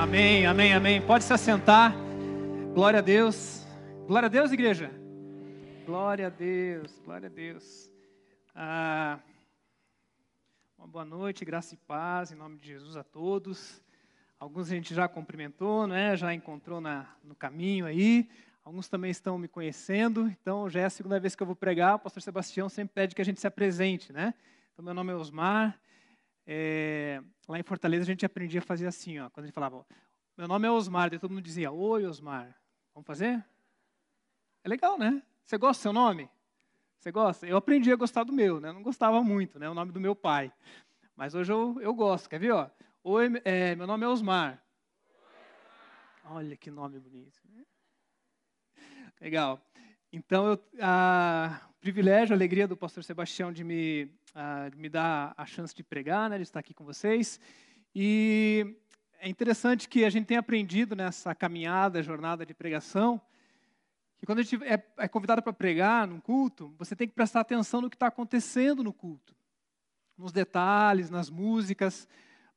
Amém, amém, amém. Pode se assentar. Glória a Deus. Glória a Deus, igreja. Glória a Deus, glória a Deus. Ah, uma boa noite, graça e paz, em nome de Jesus a todos. Alguns a gente já cumprimentou, né? já encontrou na, no caminho aí. Alguns também estão me conhecendo. Então, já é a segunda vez que eu vou pregar. O pastor Sebastião sempre pede que a gente se apresente, né? Então, meu nome é Osmar. É, lá em Fortaleza a gente aprendia a fazer assim, ó, quando gente falava, meu nome é Osmar, daí todo mundo dizia, oi Osmar, vamos fazer? É legal, né? Você gosta do seu nome? Você gosta? Eu aprendi a gostar do meu, né? Não gostava muito, né? O nome do meu pai. Mas hoje eu, eu gosto, quer ver? Ó? Oi, é, meu nome é Osmar. Olha que nome bonito. Né? Legal. Então, eu, a, privilégio, a alegria do pastor Sebastião de me uh, me dá a chance de pregar, né, de estar aqui com vocês. E é interessante que a gente tem aprendido nessa caminhada, jornada de pregação, que quando a gente é, é convidado para pregar num culto, você tem que prestar atenção no que está acontecendo no culto, nos detalhes, nas músicas,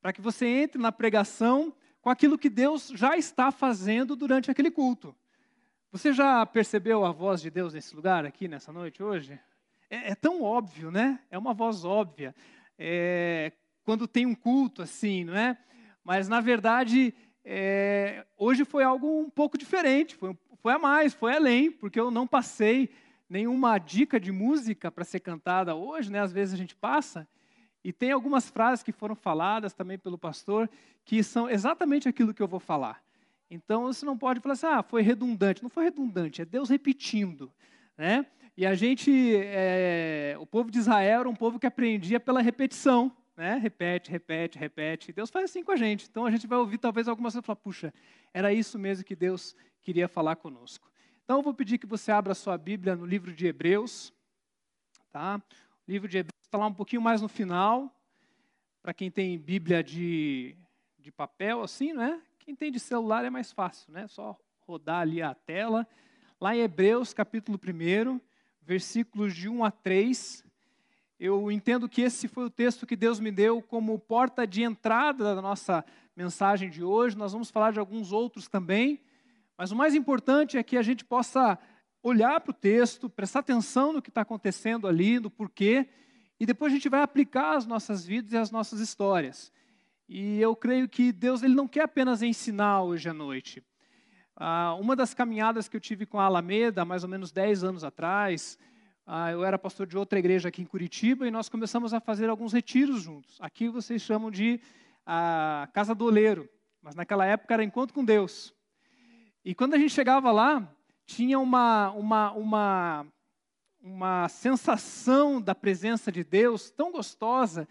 para que você entre na pregação com aquilo que Deus já está fazendo durante aquele culto. Você já percebeu a voz de Deus nesse lugar aqui, nessa noite, hoje? É, é tão óbvio, né? É uma voz óbvia. É, quando tem um culto assim, não é? Mas, na verdade, é, hoje foi algo um pouco diferente, foi, foi a mais, foi além, porque eu não passei nenhuma dica de música para ser cantada hoje, né? Às vezes a gente passa, e tem algumas frases que foram faladas também pelo pastor, que são exatamente aquilo que eu vou falar. Então, você não pode falar assim, ah, foi redundante. Não foi redundante, é Deus repetindo, né? E a gente, é, o povo de Israel era um povo que aprendia pela repetição, né? Repete, repete, repete. Deus faz assim com a gente. Então a gente vai ouvir talvez algumas coisas e falar, puxa, era isso mesmo que Deus queria falar conosco. Então eu vou pedir que você abra sua Bíblia no livro de Hebreus, tá? O livro de Hebreus está lá um pouquinho mais no final, para quem tem Bíblia de, de papel, assim, né? Quem tem de celular é mais fácil, né? Só rodar ali a tela. Lá em Hebreus, capítulo 1, versículos de 1 a 3. Eu entendo que esse foi o texto que Deus me deu como porta de entrada da nossa mensagem de hoje. Nós vamos falar de alguns outros também, mas o mais importante é que a gente possa olhar para o texto, prestar atenção no que está acontecendo ali, no porquê, e depois a gente vai aplicar as nossas vidas e as nossas histórias. E eu creio que Deus ele não quer apenas ensinar hoje à noite. Ah, uma das caminhadas que eu tive com a Alameda, mais ou menos 10 anos atrás, ah, eu era pastor de outra igreja aqui em Curitiba e nós começamos a fazer alguns retiros juntos. Aqui vocês chamam de ah, Casa do Oleiro, mas naquela época era Encontro com Deus. E quando a gente chegava lá, tinha uma, uma, uma, uma sensação da presença de Deus tão gostosa.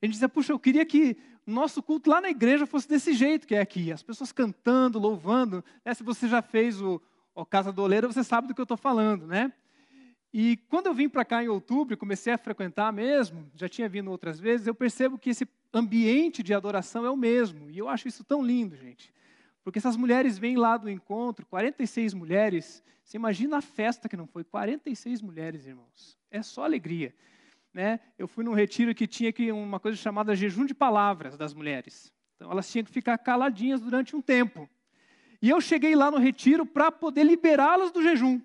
A gente dizia, puxa, eu queria que nosso culto lá na igreja fosse desse jeito que é aqui, as pessoas cantando, louvando. Né? Se você já fez o, o Casa do Oleiro, você sabe do que eu estou falando, né? E quando eu vim para cá em outubro comecei a frequentar mesmo, já tinha vindo outras vezes, eu percebo que esse ambiente de adoração é o mesmo. E eu acho isso tão lindo, gente. Porque essas mulheres vêm lá do encontro, 46 mulheres, você imagina a festa que não foi, 46 mulheres, irmãos. É só alegria né, eu fui num retiro que tinha que uma coisa chamada jejum de palavras das mulheres. Então elas tinham que ficar caladinhas durante um tempo. E eu cheguei lá no retiro para poder liberá-las do jejum.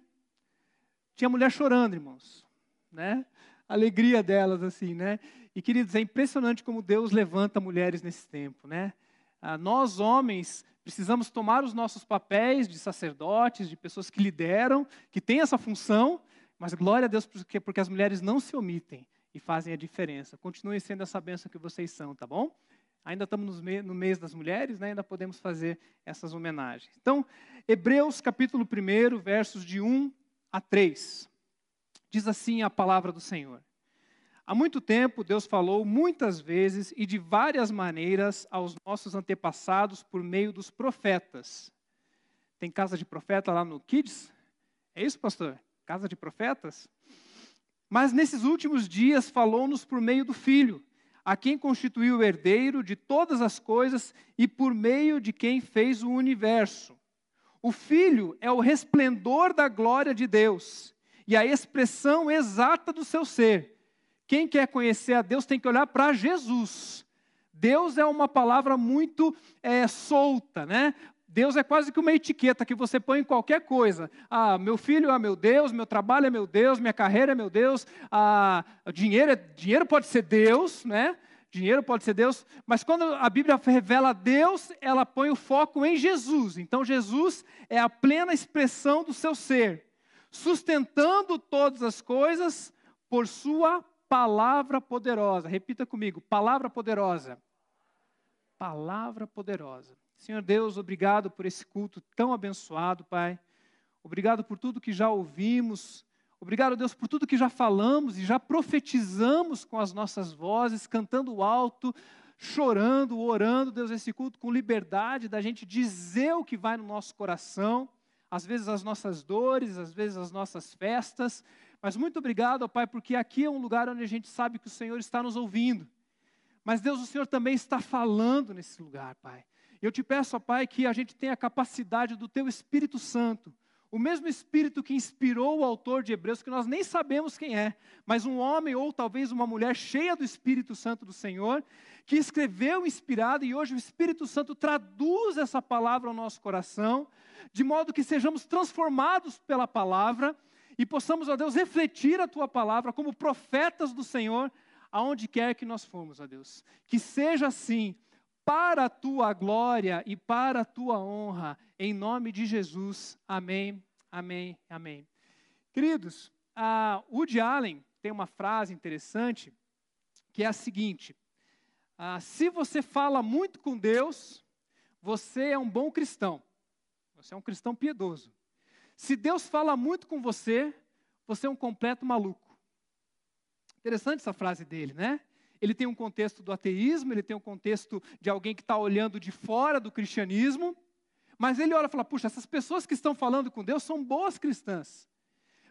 Tinha mulher chorando, irmãos, né? Alegria delas assim, né? E queridos, é impressionante como Deus levanta mulheres nesse tempo, né? Ah, nós homens precisamos tomar os nossos papéis de sacerdotes, de pessoas que lideram, que têm essa função, mas glória a Deus porque, porque as mulheres não se omitem e fazem a diferença. Continuem sendo essa bênção que vocês são, tá bom? Ainda estamos no mês das mulheres, né? ainda podemos fazer essas homenagens. Então, Hebreus capítulo 1, versos de 1 a 3. Diz assim a palavra do Senhor. Há muito tempo Deus falou muitas vezes e de várias maneiras aos nossos antepassados por meio dos profetas. Tem casa de profeta lá no Kids? É isso, pastor? Casa de profetas? Mas nesses últimos dias falou-nos por meio do Filho, a quem constituiu o herdeiro de todas as coisas e por meio de quem fez o universo. O Filho é o resplendor da glória de Deus e a expressão exata do seu ser. Quem quer conhecer a Deus tem que olhar para Jesus. Deus é uma palavra muito é, solta, né? Deus é quase que uma etiqueta que você põe em qualquer coisa. Ah, meu filho é meu Deus, meu trabalho é meu Deus, minha carreira é meu Deus, ah, dinheiro, é, dinheiro pode ser Deus, né? Dinheiro pode ser Deus, mas quando a Bíblia revela Deus, ela põe o foco em Jesus. Então, Jesus é a plena expressão do seu ser, sustentando todas as coisas por Sua palavra poderosa. Repita comigo: palavra poderosa. Palavra poderosa. Senhor Deus, obrigado por esse culto tão abençoado, Pai. Obrigado por tudo que já ouvimos. Obrigado, Deus, por tudo que já falamos e já profetizamos com as nossas vozes, cantando alto, chorando, orando, Deus, esse culto com liberdade da gente dizer o que vai no nosso coração, às vezes as nossas dores, às vezes as nossas festas. Mas muito obrigado, Pai, porque aqui é um lugar onde a gente sabe que o Senhor está nos ouvindo. Mas Deus, o Senhor também está falando nesse lugar, Pai. Eu te peço, Pai, que a gente tenha a capacidade do Teu Espírito Santo o mesmo Espírito que inspirou o autor de Hebreus, que nós nem sabemos quem é, mas um homem ou talvez uma mulher cheia do Espírito Santo do Senhor, que escreveu inspirado e hoje o Espírito Santo traduz essa palavra ao nosso coração, de modo que sejamos transformados pela palavra e possamos, ó Deus, refletir a tua palavra como profetas do Senhor, aonde quer que nós formos, ó Deus. Que seja assim para a tua glória e para a tua honra, em nome de Jesus. Amém, amém, amém. Queridos, a Woody Allen tem uma frase interessante que é a seguinte: ah, se você fala muito com Deus, você é um bom cristão, você é um cristão piedoso. Se Deus fala muito com você, você é um completo maluco. Interessante essa frase dele, né? Ele tem um contexto do ateísmo, ele tem um contexto de alguém que está olhando de fora do cristianismo, mas ele olha e fala: puxa, essas pessoas que estão falando com Deus são boas cristãs.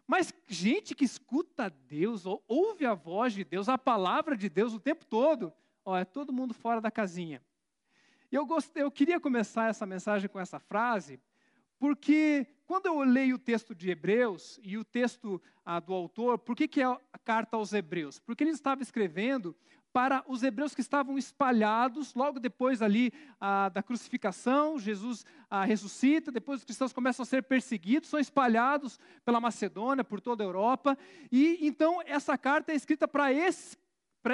Mas gente que escuta Deus, ou ouve a voz de Deus, a palavra de Deus o tempo todo, ó, é todo mundo fora da casinha. E eu, gostei, eu queria começar essa mensagem com essa frase, porque quando eu leio o texto de Hebreus e o texto ah, do autor, por que, que é a carta aos Hebreus? Porque ele estava escrevendo para os hebreus que estavam espalhados, logo depois ali ah, da crucificação, Jesus ah, ressuscita, depois os cristãos começam a ser perseguidos, são espalhados pela Macedônia, por toda a Europa, e então essa carta é escrita para esse,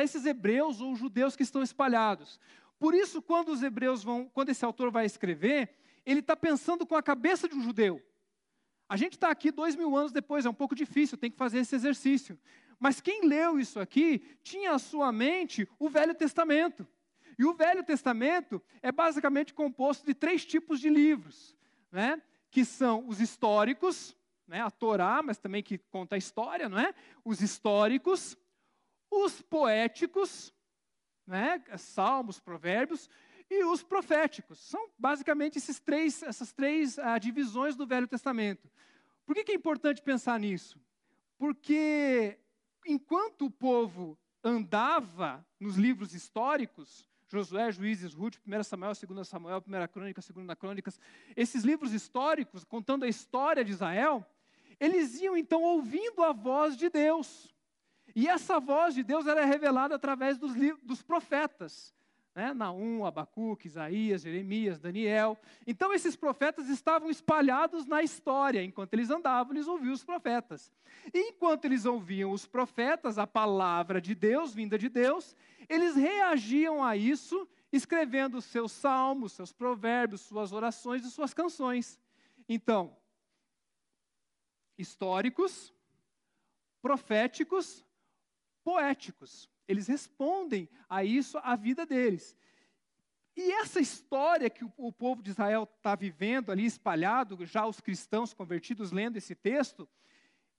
esses hebreus ou judeus que estão espalhados. Por isso, quando os hebreus vão, quando esse autor vai escrever, ele está pensando com a cabeça de um judeu. A gente está aqui dois mil anos depois, é um pouco difícil, tem que fazer esse exercício. Mas quem leu isso aqui tinha à sua mente o Velho Testamento. E o Velho Testamento é basicamente composto de três tipos de livros, né? que são os históricos, né? a Torá, mas também que conta a história, não é? Os históricos, os poéticos, né? Salmos, Provérbios, e os proféticos. São basicamente esses três, essas três ah, divisões do Velho Testamento. Por que, que é importante pensar nisso? Porque enquanto o povo andava nos livros históricos, Josué, Juízes, Ruth, 1 Samuel, 2 Samuel, 1 Crônica, 2 Crônicas, esses livros históricos contando a história de Israel, eles iam então ouvindo a voz de Deus. E essa voz de Deus era revelada através dos, dos profetas né? Naum, Abacuque, Isaías, Jeremias, Daniel. Então, esses profetas estavam espalhados na história. Enquanto eles andavam, eles ouviam os profetas. E enquanto eles ouviam os profetas, a palavra de Deus, vinda de Deus, eles reagiam a isso, escrevendo seus salmos, seus provérbios, suas orações e suas canções. Então, históricos, proféticos, poéticos. Eles respondem a isso, a vida deles. E essa história que o, povo de Israel está vivendo ali espalhado, já os cristãos convertidos lendo esse texto,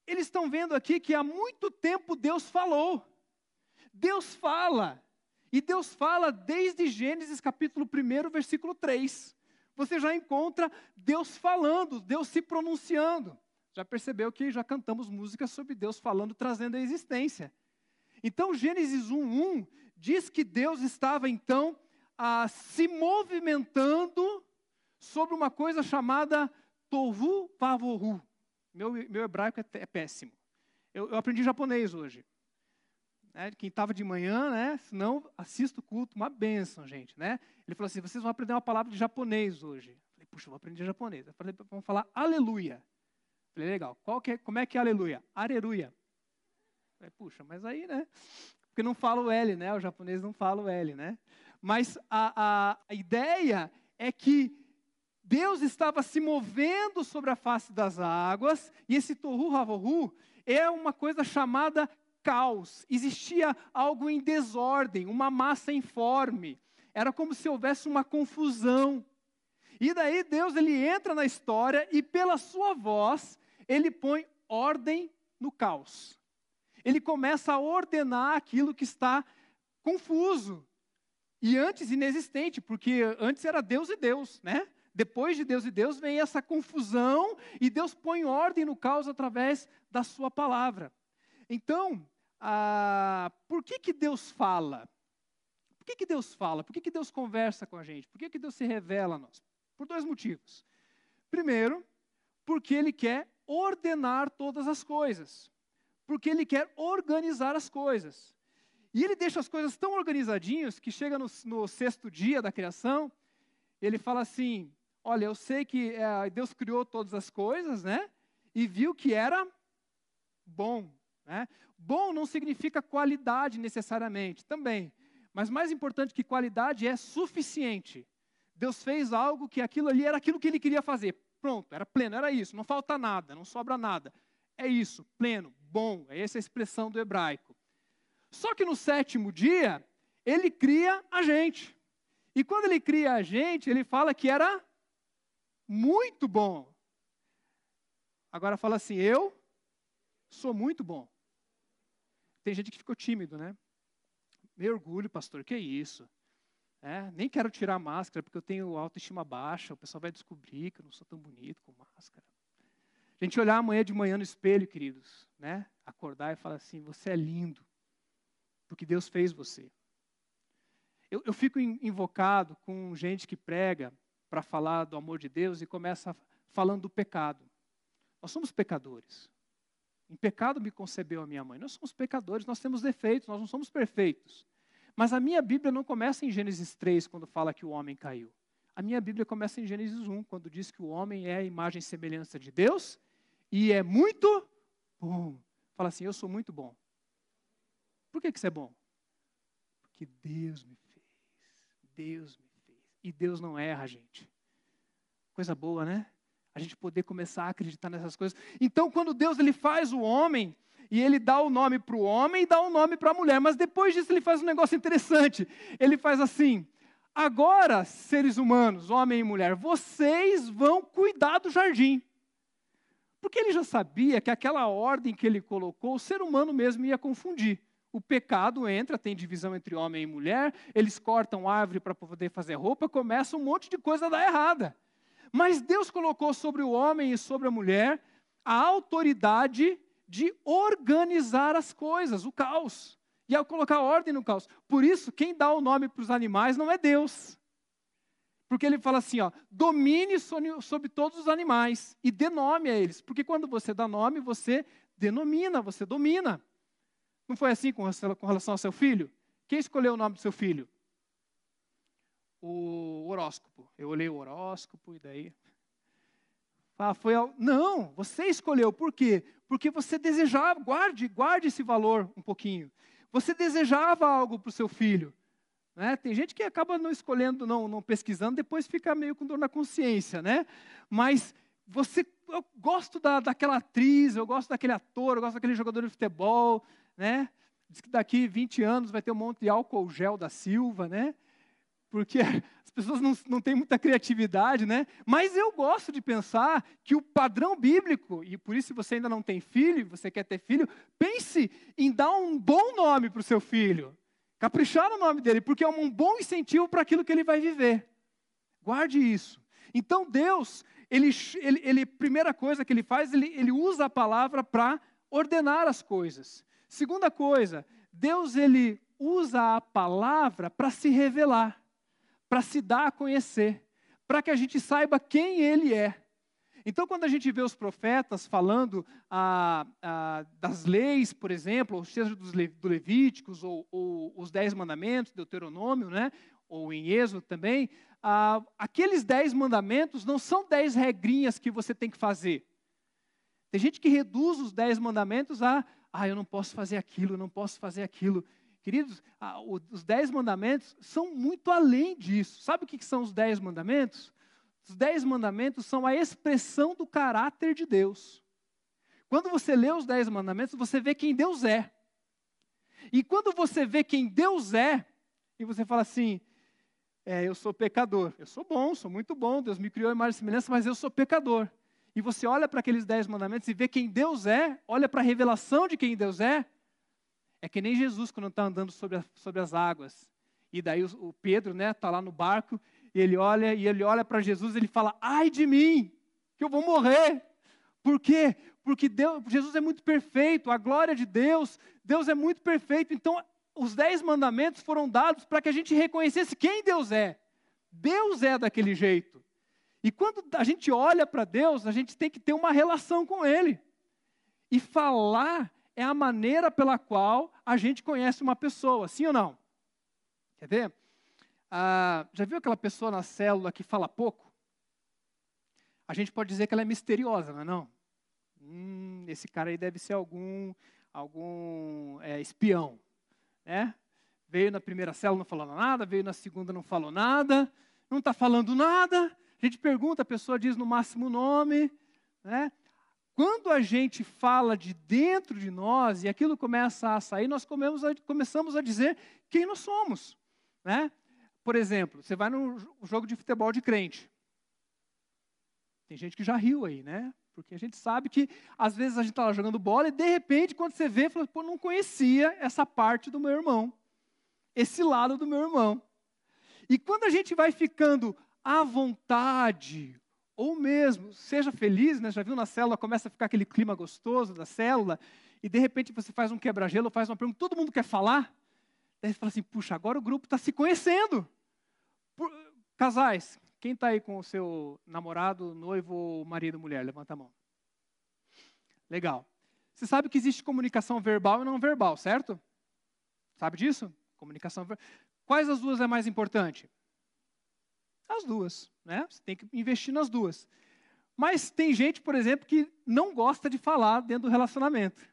eles estão vendo aqui que há muito tempo Deus falou. Deus fala. E Deus fala desde Gênesis capítulo 1, versículo 3. Você já encontra Deus falando, Deus se pronunciando. Já percebeu que já cantamos músicas sobre Deus falando, trazendo a existência. Então, Gênesis 1:1 diz que Deus estava então a, se movimentando sobre uma coisa chamada tovu vavohu. Meu, meu hebraico é, é péssimo. Eu, eu, aprendi japonês hoje. né, quem estava de manhã, né? Senão, assista o culto, uma bênção, gente, né? Ele falou assim, vocês vão aprender uma palavra de japonês hoje. Eu falei, puxa, eu vou aprender japonês. Eu falei, vamos falar aleluia. Eu falei, legal. Qual que é, como é que é aleluia? Areruia. Falei, puxa, mas aí, né? Porque não fala o L, né? O japonês não fala o L, né? Mas a, a, a ideia é que Deus estava se movendo sobre a face das águas, e esse Tohu Havohu é uma coisa chamada caos, existia algo em desordem, uma massa informe. Era como se houvesse uma confusão. E daí Deus ele entra na história e pela sua voz ele põe ordem no caos. Ele começa a ordenar aquilo que está confuso e antes inexistente, porque antes era Deus e Deus, né? Depois de Deus e Deus vem essa confusão e Deus põe ordem no caos através da sua palavra. Então, ah, por que, que Deus fala? Por que, que Deus fala? Por que, que Deus conversa com a gente? Por que, que Deus se revela a nós? Por dois motivos. Primeiro, porque Ele quer ordenar todas as coisas. Porque Ele quer organizar as coisas. E Ele deixa as coisas tão organizadinhas que chega no, no sexto dia da criação, Ele fala assim: Olha, eu sei que é, Deus criou todas as coisas, né? E viu que era bom. Né? Bom não significa qualidade necessariamente, também. Mas mais importante que qualidade é suficiente. Deus fez algo que aquilo ali era aquilo que ele queria fazer. Pronto, era pleno, era isso, não falta nada, não sobra nada. É isso, pleno, bom, é essa a expressão do hebraico. Só que no sétimo dia, ele cria a gente. E quando ele cria a gente, ele fala que era muito bom. Agora fala assim: eu sou muito bom. Tem gente que ficou tímido, né? Meu orgulho, pastor, que isso? É, nem quero tirar a máscara porque eu tenho autoestima baixa, o pessoal vai descobrir que eu não sou tão bonito com máscara. A gente olhar amanhã de manhã no espelho, queridos, né? Acordar e falar assim: você é lindo, porque Deus fez você. Eu, eu fico invocado com gente que prega para falar do amor de Deus e começa falando do pecado. Nós somos pecadores. Em pecado me concebeu a minha mãe. Nós somos pecadores, nós temos defeitos, nós não somos perfeitos. Mas a minha Bíblia não começa em Gênesis 3, quando fala que o homem caiu. A minha Bíblia começa em Gênesis 1, quando diz que o homem é a imagem e semelhança de Deus e é muito bom. Fala assim: Eu sou muito bom. Por que, que você é bom? Porque Deus me fez. Deus me fez. E Deus não erra, gente. Coisa boa, né? a gente poder começar a acreditar nessas coisas. Então, quando Deus ele faz o homem, e ele dá o nome para o homem e dá o nome para a mulher, mas depois disso ele faz um negócio interessante. Ele faz assim: agora, seres humanos, homem e mulher, vocês vão cuidar do jardim. Porque ele já sabia que aquela ordem que ele colocou, o ser humano mesmo ia confundir. O pecado entra, tem divisão entre homem e mulher, eles cortam árvore para poder fazer roupa, começa um monte de coisa a dar errada. Mas Deus colocou sobre o homem e sobre a mulher a autoridade de organizar as coisas, o caos. E ao colocar ordem no caos. Por isso, quem dá o nome para os animais não é Deus. Porque ele fala assim, ó, domine sobre todos os animais e dê nome a eles. Porque quando você dá nome, você denomina, você domina. Não foi assim com relação ao seu filho? Quem escolheu o nome do seu filho? o horóscopo. Eu olhei o horóscopo e daí. Ah, foi ao... Não, você escolheu. Por quê? Porque você desejava, guarde, guarde esse valor um pouquinho. Você desejava algo para o seu filho. Né? Tem gente que acaba não escolhendo, não, não pesquisando, depois fica meio com dor na consciência, né? Mas você, eu gosto da, daquela atriz, eu gosto daquele ator, eu gosto daquele jogador de futebol, né? Diz que daqui 20 anos vai ter um monte de álcool gel da Silva, né? porque as pessoas não, não têm muita criatividade, né? Mas eu gosto de pensar que o padrão bíblico, e por isso se você ainda não tem filho, você quer ter filho, pense em dar um bom nome para o seu filho. Caprichar no nome dele, porque é um bom incentivo para aquilo que ele vai viver. Guarde isso. Então Deus, ele, ele, ele primeira coisa que ele faz, ele, ele usa a palavra para ordenar as coisas. Segunda coisa, Deus ele usa a palavra para se revelar para se dar a conhecer, para que a gente saiba quem Ele é. Então, quando a gente vê os profetas falando ah, ah, das leis, por exemplo, ou seja, dos do Levíticos, ou, ou, os Dez Mandamentos, Deuteronômio, né? ou em Êxodo também, ah, aqueles dez mandamentos não são dez regrinhas que você tem que fazer. Tem gente que reduz os dez mandamentos a, ah, eu não posso fazer aquilo, eu não posso fazer aquilo. Queridos, ah, os dez mandamentos são muito além disso. Sabe o que são os dez mandamentos? Os dez mandamentos são a expressão do caráter de Deus. Quando você lê os dez mandamentos, você vê quem Deus é. E quando você vê quem Deus é, e você fala assim, é, eu sou pecador. Eu sou bom, sou muito bom, Deus me criou em imagem e semelhança, mas eu sou pecador. E você olha para aqueles dez mandamentos e vê quem Deus é, olha para a revelação de quem Deus é, é que nem Jesus quando está andando sobre, a, sobre as águas. E daí o, o Pedro está né, tá lá no barco, e ele olha, e ele olha para Jesus e ele fala, ai de mim, que eu vou morrer. Por quê? Porque Deus, Jesus é muito perfeito, a glória de Deus, Deus é muito perfeito. Então os dez mandamentos foram dados para que a gente reconhecesse quem Deus é. Deus é daquele jeito. E quando a gente olha para Deus, a gente tem que ter uma relação com Ele. E falar é a maneira pela qual a gente conhece uma pessoa, sim ou não? Quer ver? Ah, já viu aquela pessoa na célula que fala pouco? A gente pode dizer que ela é misteriosa, não é não? Hum, esse cara aí deve ser algum, algum é, espião né? Veio na primeira célula não falando nada, veio na segunda não falou nada, não está falando nada. A gente pergunta, a pessoa diz no máximo nome, né? Quando a gente fala de dentro de nós e aquilo começa a sair, nós começamos a dizer quem nós somos, né? Por exemplo, você vai num jogo de futebol de crente. Tem gente que já riu aí, né? Porque a gente sabe que às vezes a gente está jogando bola e de repente, quando você vê, fala, pô, não conhecia essa parte do meu irmão, esse lado do meu irmão. E quando a gente vai ficando à vontade, ou mesmo, seja feliz, né? já viu na célula, começa a ficar aquele clima gostoso da célula, e de repente você faz um quebra-gelo, faz uma pergunta, todo mundo quer falar, daí você fala assim, puxa, agora o grupo está se conhecendo. Por, casais, quem está aí com o seu namorado, noivo, marido, mulher? Levanta a mão. Legal. Você sabe que existe comunicação verbal e não verbal, certo? Sabe disso? Comunicação verbal. Quais as duas é mais importante? As duas, né? Você tem que investir nas duas. Mas tem gente, por exemplo, que não gosta de falar dentro do relacionamento.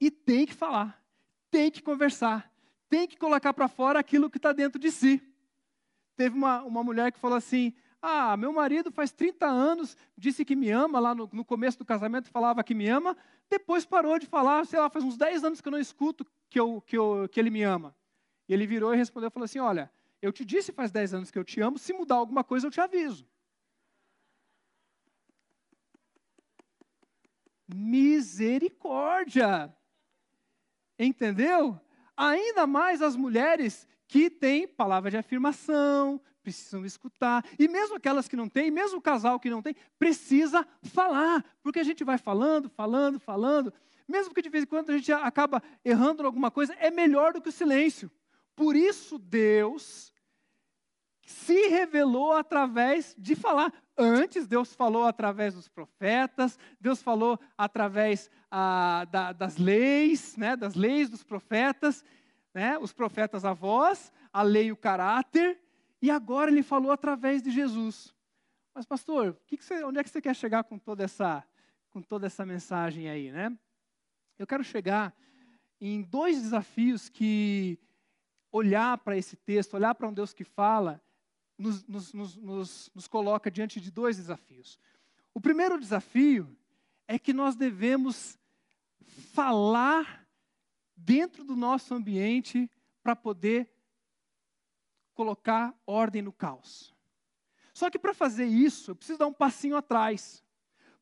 E tem que falar, tem que conversar, tem que colocar para fora aquilo que está dentro de si. Teve uma, uma mulher que falou assim: Ah, meu marido faz 30 anos, disse que me ama, lá no, no começo do casamento falava que me ama, depois parou de falar, sei lá, faz uns 10 anos que eu não escuto que, eu, que, eu, que ele me ama. E ele virou e respondeu falou assim: Olha, eu te disse faz 10 anos que eu te amo, se mudar alguma coisa eu te aviso. Misericórdia! Entendeu? Ainda mais as mulheres que têm palavra de afirmação, precisam escutar. E mesmo aquelas que não têm, mesmo o casal que não tem, precisa falar. Porque a gente vai falando, falando, falando. Mesmo que de vez em quando a gente acaba errando alguma coisa, é melhor do que o silêncio. Por isso Deus se revelou através de falar. Antes, Deus falou através dos profetas, Deus falou através ah, da, das leis, né, das leis dos profetas, né, os profetas a voz, a lei e o caráter, e agora ele falou através de Jesus. Mas, pastor, que que você, onde é que você quer chegar com toda essa, com toda essa mensagem aí, né? Eu quero chegar em dois desafios que olhar para esse texto, olhar para um Deus que fala, nos, nos, nos, nos coloca diante de dois desafios. O primeiro desafio é que nós devemos falar dentro do nosso ambiente para poder colocar ordem no caos. Só que para fazer isso, eu preciso dar um passinho atrás.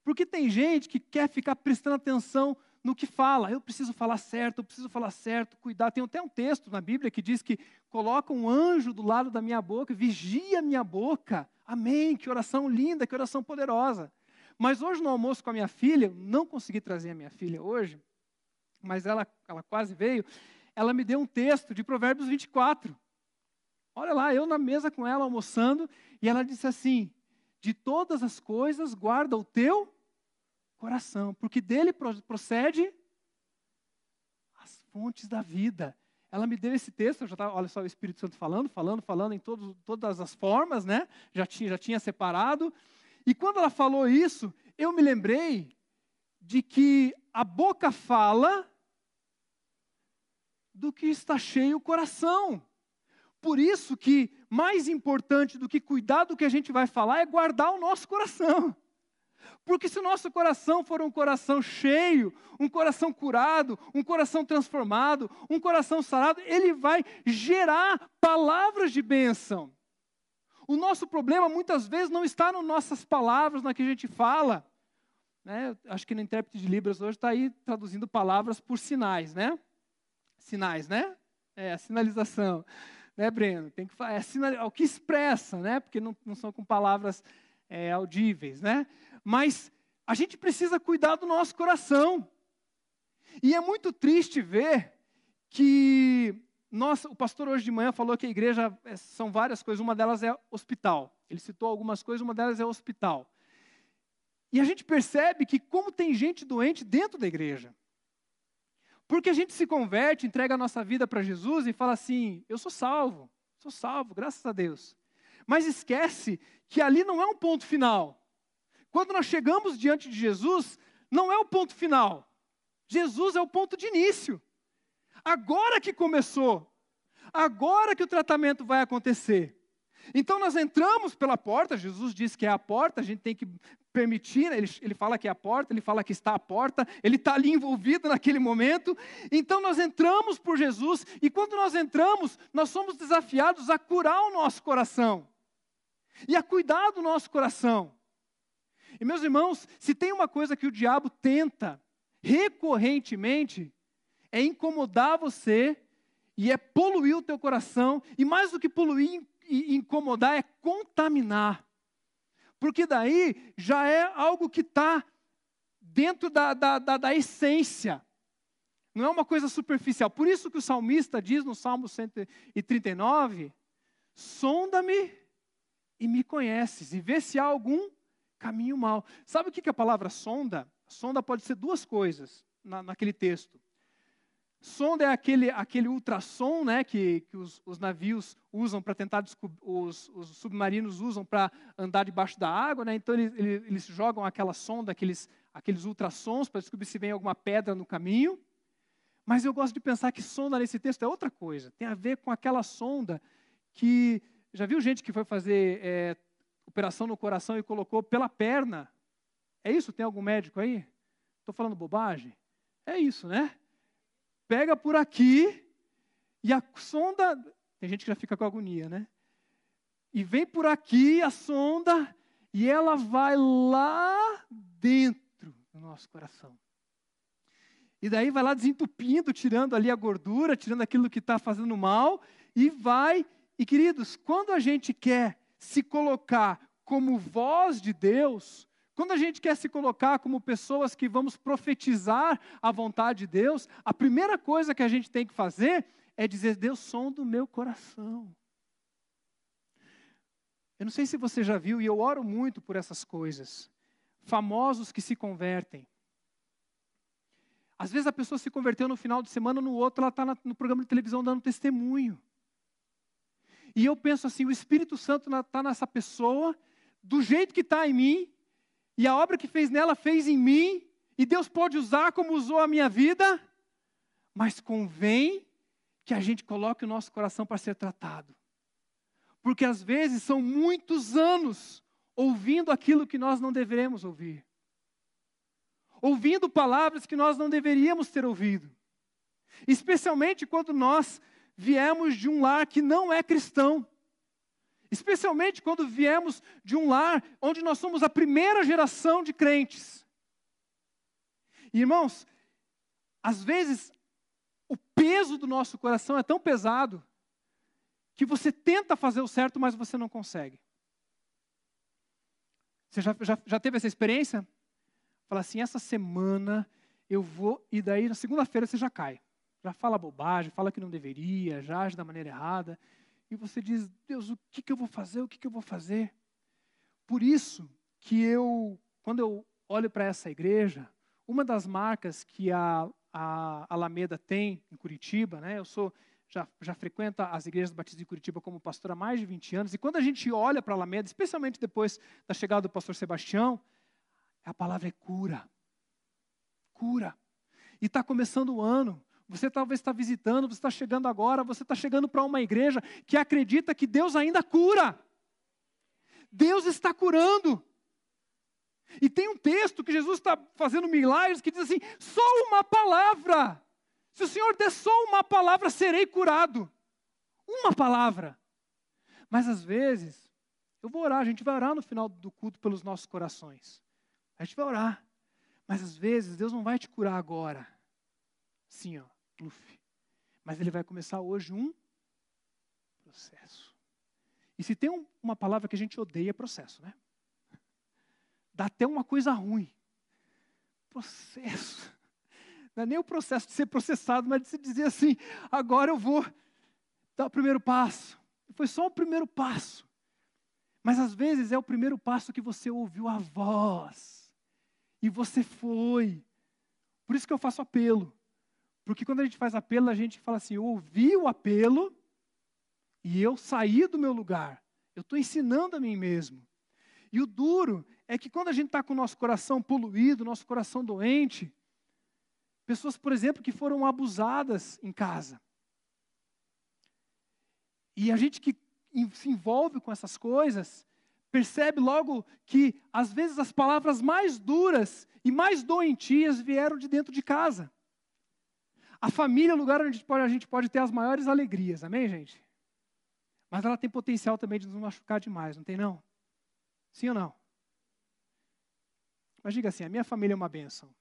Porque tem gente que quer ficar prestando atenção no que fala. Eu preciso falar certo, eu preciso falar certo, cuidar. Tem até um texto na Bíblia que diz que coloca um anjo do lado da minha boca, vigia a minha boca. Amém, que oração linda, que oração poderosa. Mas hoje no almoço com a minha filha, não consegui trazer a minha filha hoje, mas ela, ela quase veio, ela me deu um texto de Provérbios 24. Olha lá, eu na mesa com ela almoçando, e ela disse assim: de todas as coisas guarda o teu coração, porque dele procede as fontes da vida. Ela me deu esse texto, já tá, olha só o Espírito Santo falando, falando, falando em todos, todas as formas, né? Já tinha, já tinha separado. E quando ela falou isso, eu me lembrei de que a boca fala do que está cheio o coração. Por isso que mais importante do que cuidar do que a gente vai falar é guardar o nosso coração. Porque se o nosso coração for um coração cheio, um coração curado, um coração transformado, um coração sarado, ele vai gerar palavras de bênção. O nosso problema muitas vezes não está nas nossas palavras, na que a gente fala. Né? Acho que no intérprete de Libras hoje está aí traduzindo palavras por sinais, né? Sinais, né? É, a sinalização né, Breno? Tem que é, sinal, é o que expressa, né? Porque não, não são com palavras é, audíveis, né? Mas a gente precisa cuidar do nosso coração. E é muito triste ver que o pastor hoje de manhã falou que a igreja é, são várias coisas, uma delas é hospital. Ele citou algumas coisas, uma delas é hospital. E a gente percebe que como tem gente doente dentro da igreja. Porque a gente se converte, entrega a nossa vida para Jesus e fala assim: eu sou salvo, sou salvo, graças a Deus. Mas esquece que ali não é um ponto final. Quando nós chegamos diante de Jesus, não é o ponto final. Jesus é o ponto de início. Agora que começou, agora que o tratamento vai acontecer. Então nós entramos pela porta, Jesus diz que é a porta, a gente tem que permitir, ele, ele fala que é a porta, ele fala que está à porta, ele está ali envolvido naquele momento. Então nós entramos por Jesus, e quando nós entramos, nós somos desafiados a curar o nosso coração e a cuidar do nosso coração. E meus irmãos, se tem uma coisa que o diabo tenta recorrentemente, é incomodar você e é poluir o teu coração, e mais do que poluir e incomodar, é contaminar. Porque daí já é algo que está dentro da, da, da, da, essência. Não é uma coisa superficial. Por isso que o salmista diz no Salmo 139: sonda-me e me conheces, e vê se há algum caminho mau. Sabe o que é a palavra sonda? Sonda pode ser duas coisas na, naquele texto. Sonda é aquele, aquele ultrassom né, que, que os, os navios usam para tentar descobrir, os, os, submarinos usam para andar debaixo da água. Né, então eles, eles, jogam aquela sonda, aqueles, aqueles ultrassons para descobrir se vem alguma pedra no caminho. Mas eu gosto de pensar que sonda nesse texto é outra coisa. Tem a ver com aquela sonda que. Já viu gente que foi fazer é, operação no coração e colocou pela perna? É isso? Tem algum médico aí? Estou falando bobagem? É isso, né? Pega por aqui e a sonda. Tem gente que já fica com agonia, né? E vem por aqui a sonda e ela vai lá dentro do nosso coração. E daí vai lá desentupindo, tirando ali a gordura, tirando aquilo que está fazendo mal, e vai. E queridos, quando a gente quer se colocar como voz de Deus, quando a gente quer se colocar como pessoas que vamos profetizar a vontade de Deus, a primeira coisa que a gente tem que fazer é dizer: Deus, som do meu coração. Eu não sei se você já viu, e eu oro muito por essas coisas. Famosos que se convertem. Às vezes a pessoa se converteu no final de semana, no outro ela está no programa de televisão dando testemunho. E eu penso assim: o Espírito Santo está nessa pessoa, do jeito que está em mim, e a obra que fez nela fez em mim, e Deus pode usar como usou a minha vida, mas convém que a gente coloque o nosso coração para ser tratado. Porque às vezes são muitos anos ouvindo aquilo que nós não deveremos ouvir. Ouvindo palavras que nós não deveríamos ter ouvido. Especialmente quando nós viemos de um lar que não é cristão. Especialmente quando viemos de um lar onde nós somos a primeira geração de crentes. irmãos, às vezes o peso do nosso coração é tão pesado que você tenta fazer o certo, mas você não consegue. Você já, já, já teve essa experiência? Fala assim, essa semana eu vou, e daí na segunda-feira você já cai. Já fala bobagem, fala que não deveria, já age da maneira errada e você diz: Deus, o que, que eu vou fazer? O que, que eu vou fazer? por isso que eu, quando eu olho para essa igreja, uma das marcas que a, a Alameda tem em Curitiba, né? Eu sou já, já frequento as igrejas batistas de Curitiba como pastor há mais de 20 anos, e quando a gente olha para a Alameda, especialmente depois da chegada do pastor Sebastião, a palavra é cura. Cura. E está começando o ano. Você talvez está visitando, você está chegando agora, você está chegando para uma igreja que acredita que Deus ainda cura. Deus está curando. E tem um texto que Jesus está fazendo milagres que diz assim: só uma palavra. Se o Senhor der só uma palavra, serei curado. Uma palavra. Mas às vezes, eu vou orar, a gente vai orar no final do culto pelos nossos corações. A gente vai orar. Mas às vezes, Deus não vai te curar agora. Sim, ó, pluf. Mas Ele vai começar hoje um processo. E se tem um, uma palavra que a gente odeia, é processo, né? Dá até uma coisa ruim. Processo. Não é nem o processo de ser processado, mas de se dizer assim: agora eu vou dar o primeiro passo. Foi só o primeiro passo. Mas às vezes é o primeiro passo que você ouviu a voz. E você foi. Por isso que eu faço apelo. Porque quando a gente faz apelo, a gente fala assim: eu ouvi o apelo e eu saí do meu lugar. Eu estou ensinando a mim mesmo. E o duro é que quando a gente está com o nosso coração poluído, nosso coração doente, pessoas, por exemplo, que foram abusadas em casa. E a gente que se envolve com essas coisas, percebe logo que, às vezes, as palavras mais duras e mais doentias vieram de dentro de casa. A família é o lugar onde a gente, pode, ter as maiores alegrias, amém, gente? Mas ela tem potencial também de nos machucar demais, não tem não? Sim ou não? Mas diga assim: a minha família é uma bênção.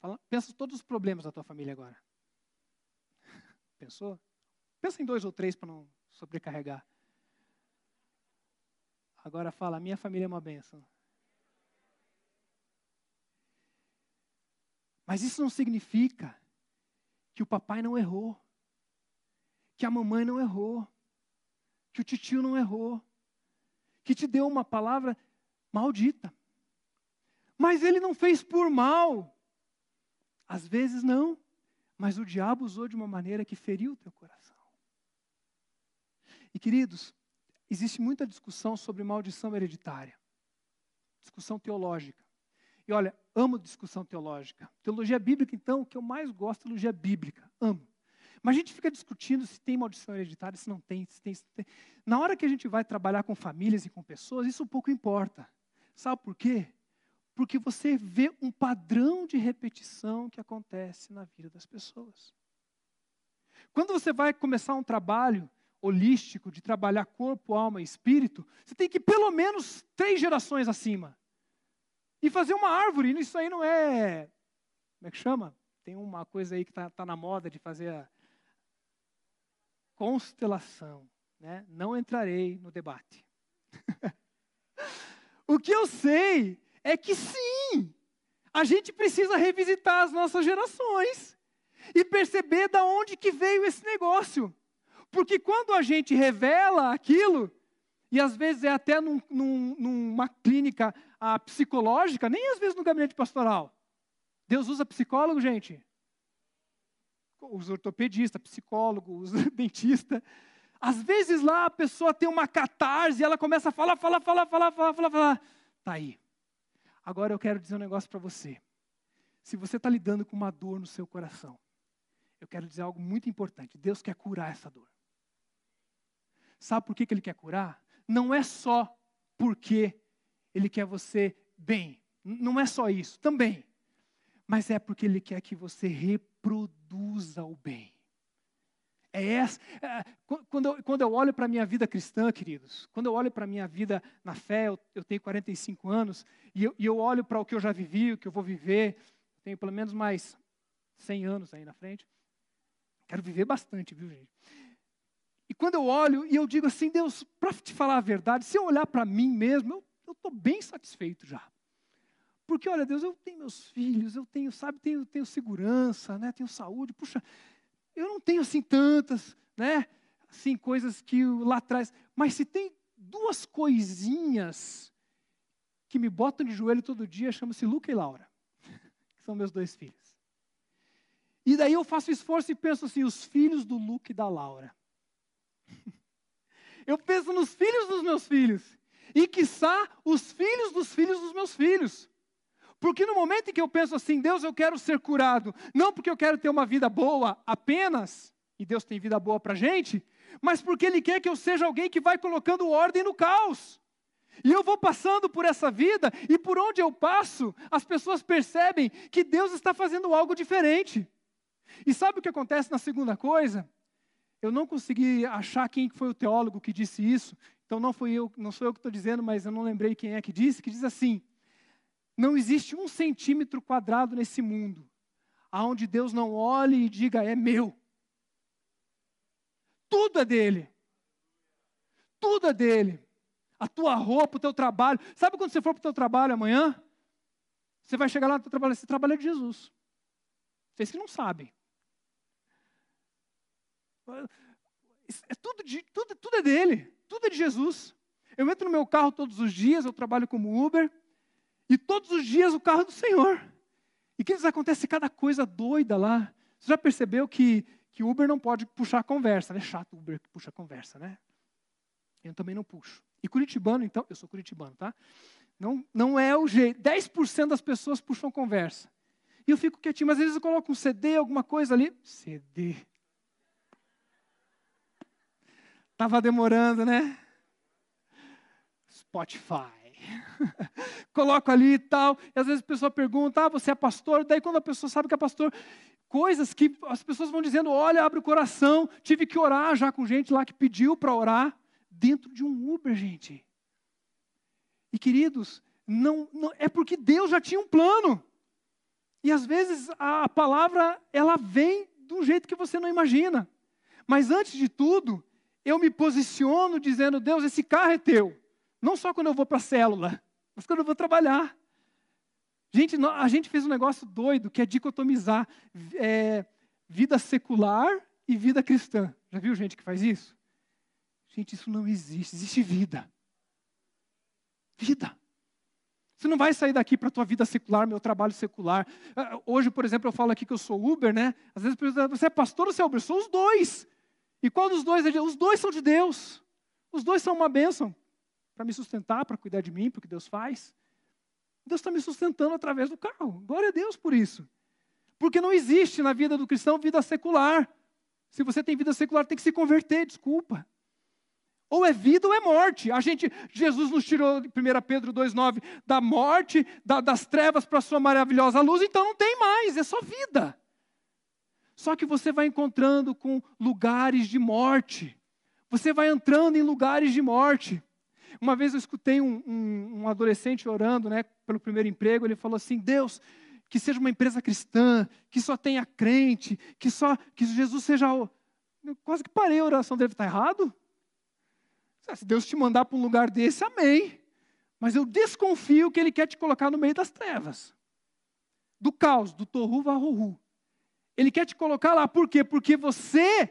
Fala, pensa todos os problemas da tua família agora. Pensou? Pensa em dois ou três para não sobrecarregar. Agora fala: a minha família é uma bênção. Mas isso não significa que o papai não errou, que a mamãe não errou, que o tio não errou, que te deu uma palavra maldita. Mas ele não fez por mal. Às vezes não, mas o diabo usou de uma maneira que feriu o teu coração. E queridos, existe muita discussão sobre maldição hereditária, discussão teológica. E olha, amo discussão teológica. Teologia bíblica, então, o que eu mais gosto é teologia bíblica. Amo. Mas a gente fica discutindo se tem maldição hereditária, se não tem, se tem, se tem. Na hora que a gente vai trabalhar com famílias e com pessoas, isso pouco importa. Sabe por quê? Porque você vê um padrão de repetição que acontece na vida das pessoas. Quando você vai começar um trabalho holístico, de trabalhar corpo, alma e espírito, você tem que ir pelo menos três gerações acima. E fazer uma árvore, isso aí não é. Como é que chama? Tem uma coisa aí que está tá na moda de fazer a constelação. Né? Não entrarei no debate. O que eu sei é que sim, a gente precisa revisitar as nossas gerações e perceber da onde que veio esse negócio. Porque quando a gente revela aquilo, e às vezes é até num, num, numa clínica ah, psicológica, nem às vezes no gabinete pastoral. Deus usa psicólogo, gente? Os ortopedistas, psicólogo, os dentistas. Às vezes lá a pessoa tem uma catarse, ela começa a falar, falar, falar, falar, falar, falar, falar. Tá aí. Agora eu quero dizer um negócio para você. Se você está lidando com uma dor no seu coração, eu quero dizer algo muito importante. Deus quer curar essa dor. Sabe por que, que Ele quer curar? Não é só porque Ele quer você bem. Não é só isso, também. Mas é porque Ele quer que você reproduza o bem. É essa, é, quando, eu, quando eu olho para a minha vida cristã, queridos, quando eu olho para a minha vida na fé, eu, eu tenho 45 anos, e eu, e eu olho para o que eu já vivi, o que eu vou viver, tenho pelo menos mais 100 anos aí na frente. Quero viver bastante, viu, gente? E quando eu olho e eu digo assim, Deus, para te falar a verdade, se eu olhar para mim mesmo, eu estou bem satisfeito já. Porque, olha, Deus, eu tenho meus filhos, eu tenho, sabe, tenho, tenho segurança, né, tenho saúde. Puxa, eu não tenho assim tantas, né? Assim, coisas que lá atrás. Mas se tem duas coisinhas que me botam de joelho todo dia, chama-se Luca e Laura, que são meus dois filhos. E daí eu faço esforço e penso assim, os filhos do Luca e da Laura. Eu penso nos filhos dos meus filhos. E, quiçá, os filhos dos filhos dos meus filhos. Porque no momento em que eu penso assim, Deus, eu quero ser curado, não porque eu quero ter uma vida boa apenas, e Deus tem vida boa para gente, mas porque Ele quer que eu seja alguém que vai colocando ordem no caos. E eu vou passando por essa vida, e por onde eu passo, as pessoas percebem que Deus está fazendo algo diferente. E sabe o que acontece na segunda coisa? Eu não consegui achar quem foi o teólogo que disse isso, então não fui eu, não sou eu que estou dizendo, mas eu não lembrei quem é que disse, que diz assim: não existe um centímetro quadrado nesse mundo aonde Deus não olhe e diga é meu. Tudo é dele. Tudo é dele. A tua roupa, o teu trabalho. Sabe quando você for para o teu trabalho amanhã? Você vai chegar lá no teu trabalho, você trabalha de Jesus. Vocês que não sabem. É tudo, de, tudo, tudo é dele. Tudo é de Jesus. Eu entro no meu carro todos os dias, eu trabalho como Uber. E todos os dias o carro é do Senhor. E que eles acontece cada coisa doida lá. Você já percebeu que, que Uber não pode puxar a conversa, né? Chato Uber que puxa a conversa, né? Eu também não puxo. E curitibano, então, eu sou curitibano, tá? Não, não é o jeito. 10% das pessoas puxam conversa. E eu fico quietinho, mas às vezes eu coloco um CD, alguma coisa ali. CD. Tava demorando, né? Spotify. Coloco ali e tal. E às vezes a pessoa pergunta: ah, você é pastor? Daí quando a pessoa sabe que é pastor, coisas que as pessoas vão dizendo: olha, abre o coração. Tive que orar já com gente lá que pediu para orar dentro de um Uber, gente. E queridos, não, não, é porque Deus já tinha um plano. E às vezes a, palavra ela vem de um jeito que você não imagina. Mas antes de tudo, eu me posiciono dizendo: Deus, esse carro é teu. Não só quando eu vou para a célula, mas quando eu vou trabalhar. Gente, a gente fez um negócio doido que é dicotomizar é, vida secular e vida cristã. Já viu gente que faz isso? Gente, isso não existe. Existe vida. Vida. Você não vai sair daqui para a tua vida secular, meu trabalho secular. Ah, hoje, por exemplo, eu falo aqui que eu sou Uber, né? Às vezes você é pastor ou você é Uber? Sou os dois. E qual dos dois é de Os dois são de Deus. Os dois são uma bênção para me sustentar, para cuidar de mim, porque Deus faz. Deus está me sustentando através do carro. Glória a Deus por isso. Porque não existe na vida do cristão vida secular. Se você tem vida secular, tem que se converter, desculpa. Ou é vida ou é morte. A gente, Jesus nos tirou, 1 Pedro 2,9, da morte, da, das trevas para a sua maravilhosa luz, então não tem mais, é só vida. Só que você vai encontrando com lugares de morte. Você vai entrando em lugares de morte. Uma vez eu escutei um, um, um adolescente orando né, pelo primeiro emprego, ele falou assim: Deus, que seja uma empresa cristã, que só tenha crente, que só que Jesus seja o. Eu quase que parei a oração dele, está errado? Se Deus te mandar para um lugar desse, amém. Mas eu desconfio que Ele quer te colocar no meio das trevas, do caos, do torru varrohu. Ele quer te colocar lá, por quê? Porque você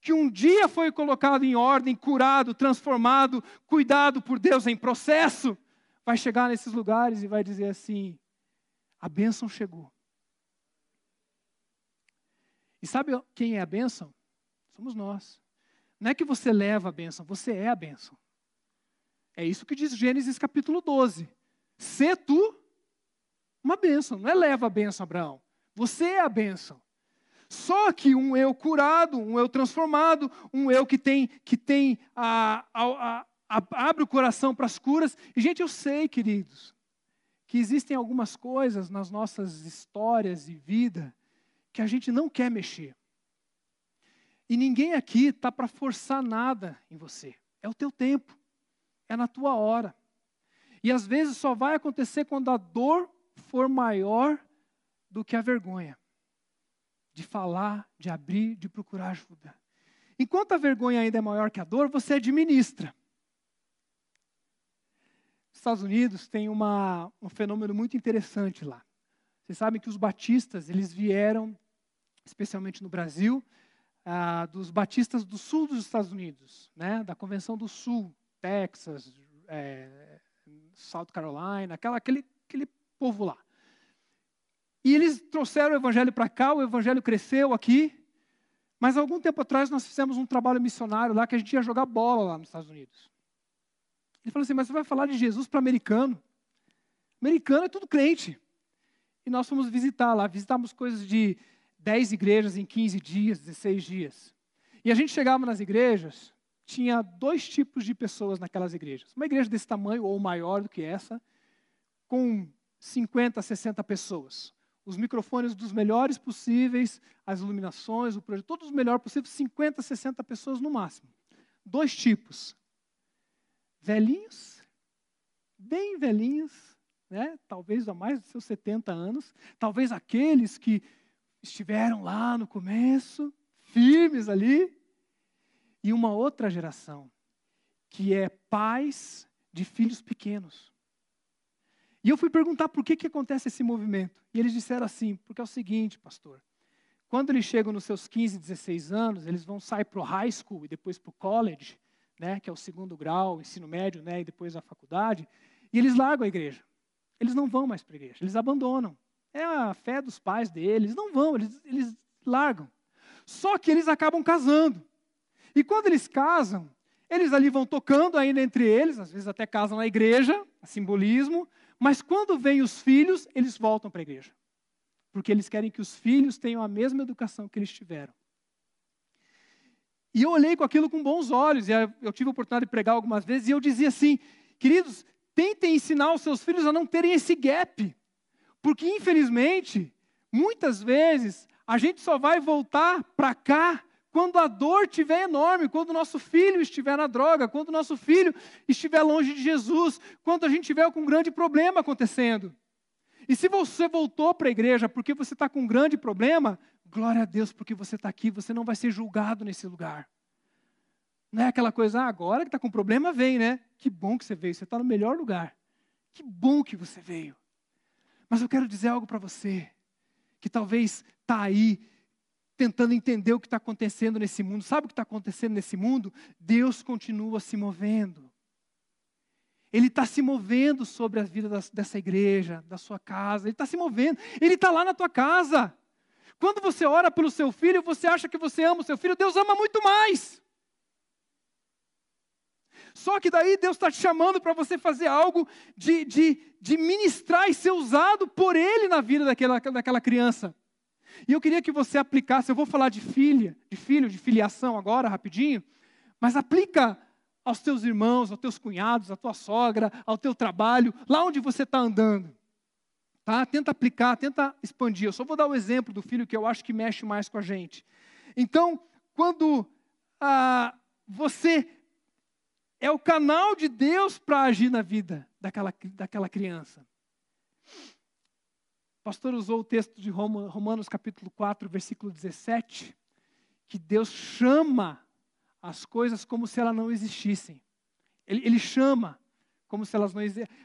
que um dia foi colocado em ordem, curado, transformado, cuidado por Deus em processo, vai chegar nesses lugares e vai dizer assim: a bênção chegou. E sabe quem é a bênção? Somos nós. Não é que você leva a bênção, você é a bênção. É isso que diz Gênesis capítulo 12. Se tu uma bênção, não é leva a bênção, Abraão. Você é a bênção. Só que um eu curado, um eu transformado, um eu que tem, que tem a, a, a, abre o coração para as curas. E, gente, eu sei, queridos, que existem algumas coisas nas nossas histórias e vida que a gente não quer mexer. E ninguém aqui está para forçar nada em você. É o teu tempo, é na tua hora. E às vezes só vai acontecer quando a dor for maior do que a vergonha de falar, de abrir, de procurar ajuda. Enquanto a vergonha ainda é maior que a dor, você administra. Nos Estados Unidos tem uma, um fenômeno muito interessante lá. Vocês sabem que os batistas, eles vieram, especialmente no Brasil, ah, dos batistas do sul dos Estados Unidos, né, da Convenção do Sul, Texas, é, South Carolina, aquela, aquele, aquele povo lá. E eles trouxeram o evangelho para cá, o evangelho cresceu aqui. Mas algum tempo atrás nós fizemos um trabalho missionário lá que a gente ia jogar bola lá nos Estados Unidos. Ele falou assim: Mas você vai falar de Jesus para americano? Americano é tudo crente. E nós fomos visitar lá, visitamos coisas de 10 igrejas em 15 dias, 16 dias. E a gente chegava nas igrejas, tinha dois tipos de pessoas naquelas igrejas. Uma igreja desse tamanho ou maior do que essa, com 50, 60 pessoas os microfones dos melhores possíveis, as iluminações, o projeto, todos os melhores possíveis, 50, 60 pessoas no máximo. Dois tipos. Velhinhos, bem velhinhos, né? talvez há mais de seus 70 anos, talvez aqueles que estiveram lá no começo, firmes ali, e uma outra geração, que é pais de filhos pequenos. E eu fui perguntar por que, que acontece esse movimento. E eles disseram assim: porque é o seguinte, pastor. Quando eles chegam nos seus 15, 16 anos, eles vão sair para o high school e depois para o college, né, que é o segundo grau, ensino médio, né, e depois a faculdade, e eles largam a igreja. Eles não vão mais para a igreja, eles abandonam. É a fé dos pais deles, não vão, eles, eles largam. Só que eles acabam casando. E quando eles casam, eles ali vão tocando ainda entre eles, às vezes até casam na igreja, simbolismo, mas quando vêm os filhos, eles voltam para a igreja. Porque eles querem que os filhos tenham a mesma educação que eles tiveram. E eu olhei com aquilo com bons olhos, e eu tive a oportunidade de pregar algumas vezes, e eu dizia assim: queridos, tentem ensinar os seus filhos a não terem esse gap. Porque, infelizmente, muitas vezes, a gente só vai voltar para cá quando a dor estiver enorme, quando o nosso filho estiver na droga, quando o nosso filho estiver longe de Jesus, quando a gente tiver com um grande problema acontecendo. E se você voltou para a igreja porque você está com um grande problema, glória a Deus porque você está aqui, você não vai ser julgado nesse lugar. Não é aquela coisa, ah, agora que está com problema, vem, né? Que bom que você veio, você está no melhor lugar. Que bom que você veio. Mas eu quero dizer algo para você, que talvez está aí tentando entender o que está acontecendo nesse mundo. Sabe o que está acontecendo nesse mundo? Deus continua se movendo. Ele está se movendo sobre a vida dessa igreja, da sua casa. Ele está se movendo. Ele está lá na tua casa. Quando você ora pelo seu filho, você acha que você ama o seu filho, Deus ama muito mais. Só que daí Deus está te chamando para você fazer algo de, de, de ministrar e ser usado por Ele na vida daquela, daquela criança. E eu queria que você aplicasse, eu vou falar de filha, de filho, de filiação agora, rapidinho, mas aplica aos teus irmãos, aos teus cunhados, à tua sogra, ao teu trabalho, lá onde você está andando. Tá? Tenta aplicar, tenta expandir. Eu só vou dar o exemplo do filho que eu acho que mexe mais com a gente. Então, quando ah, você é o canal de Deus para agir na vida daquela, daquela criança pastor usou o texto de Romanos capítulo 4, versículo 17, que Deus chama as coisas como se elas não existissem. Ele, ele chama como se elas não existissem.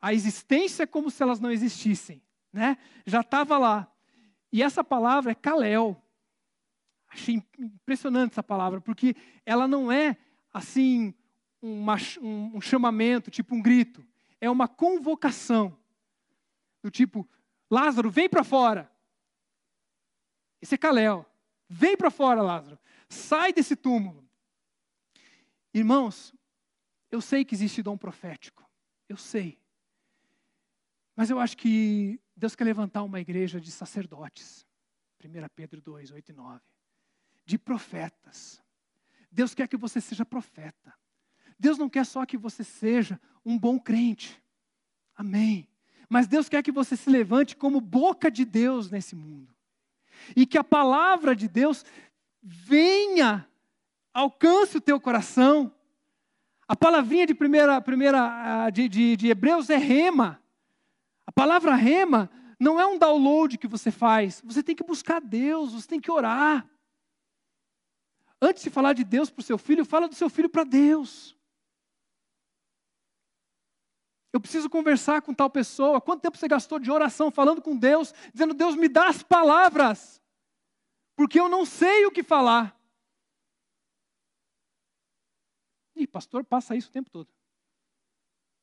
A existência é como se elas não existissem. Né? Já estava lá. E essa palavra é Kalel. Achei impressionante essa palavra, porque ela não é assim um, um chamamento, tipo um grito. É uma convocação. Do tipo, Lázaro, vem para fora. Esse é Caléu. Vem para fora, Lázaro. Sai desse túmulo. Irmãos, eu sei que existe dom profético. Eu sei. Mas eu acho que Deus quer levantar uma igreja de sacerdotes. 1 Pedro 2, 8 e 9. De profetas. Deus quer que você seja profeta. Deus não quer só que você seja um bom crente. Amém. Mas Deus quer que você se levante como boca de Deus nesse mundo. E que a palavra de Deus venha, alcance o teu coração. A palavrinha de primeira, primeira ah, de, de, de Hebreus é rema. A palavra rema não é um download que você faz. Você tem que buscar Deus, você tem que orar. Antes de falar de Deus para o seu filho, fala do seu filho para Deus. Eu preciso conversar com tal pessoa. Quanto tempo você gastou de oração falando com Deus, dizendo: Deus, me dá as palavras, porque eu não sei o que falar. Ih, pastor, passa isso o tempo todo.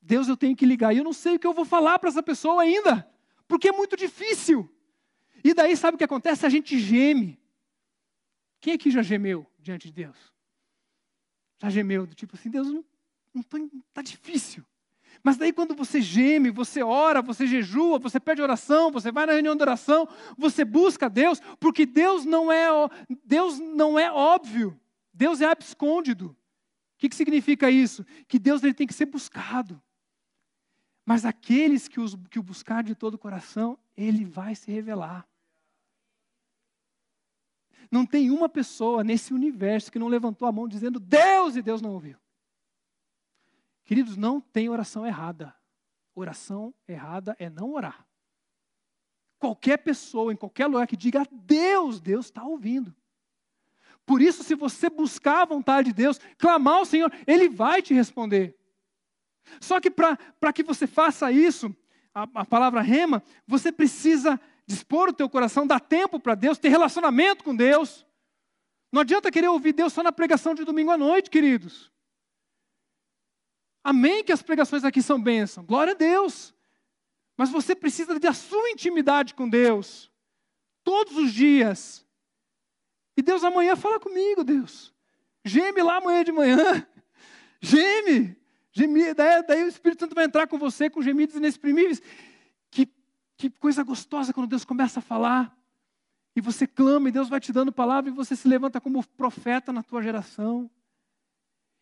Deus, eu tenho que ligar. E eu não sei o que eu vou falar para essa pessoa ainda, porque é muito difícil. E daí, sabe o que acontece? A gente geme. Quem aqui já gemeu diante de Deus? Já gemeu, do tipo assim, Deus, não, não tá difícil. Mas daí quando você geme, você ora, você jejua, você pede oração, você vai na reunião de oração, você busca Deus, porque Deus não é Deus não é óbvio. Deus é abscôndido. O que, que significa isso? Que Deus ele tem que ser buscado. Mas aqueles que, os, que o buscar de todo o coração, ele vai se revelar. Não tem uma pessoa nesse universo que não levantou a mão dizendo Deus e Deus não ouviu. Queridos, não tem oração errada. Oração errada é não orar. Qualquer pessoa, em qualquer lugar que diga Deus, Deus está ouvindo. Por isso, se você buscar a vontade de Deus, clamar ao Senhor, Ele vai te responder. Só que para que você faça isso, a, a palavra rema, você precisa dispor o teu coração, dar tempo para Deus, ter relacionamento com Deus. Não adianta querer ouvir Deus só na pregação de domingo à noite, queridos. Amém que as pregações aqui são bênção. Glória a Deus. Mas você precisa da sua intimidade com Deus. Todos os dias. E Deus amanhã fala comigo, Deus. Geme lá amanhã de manhã. Geme. Geme. Daí, daí o Espírito Santo vai entrar com você com gemidos inexprimíveis. Que, que coisa gostosa quando Deus começa a falar. E você clama e Deus vai te dando palavra e você se levanta como profeta na tua geração.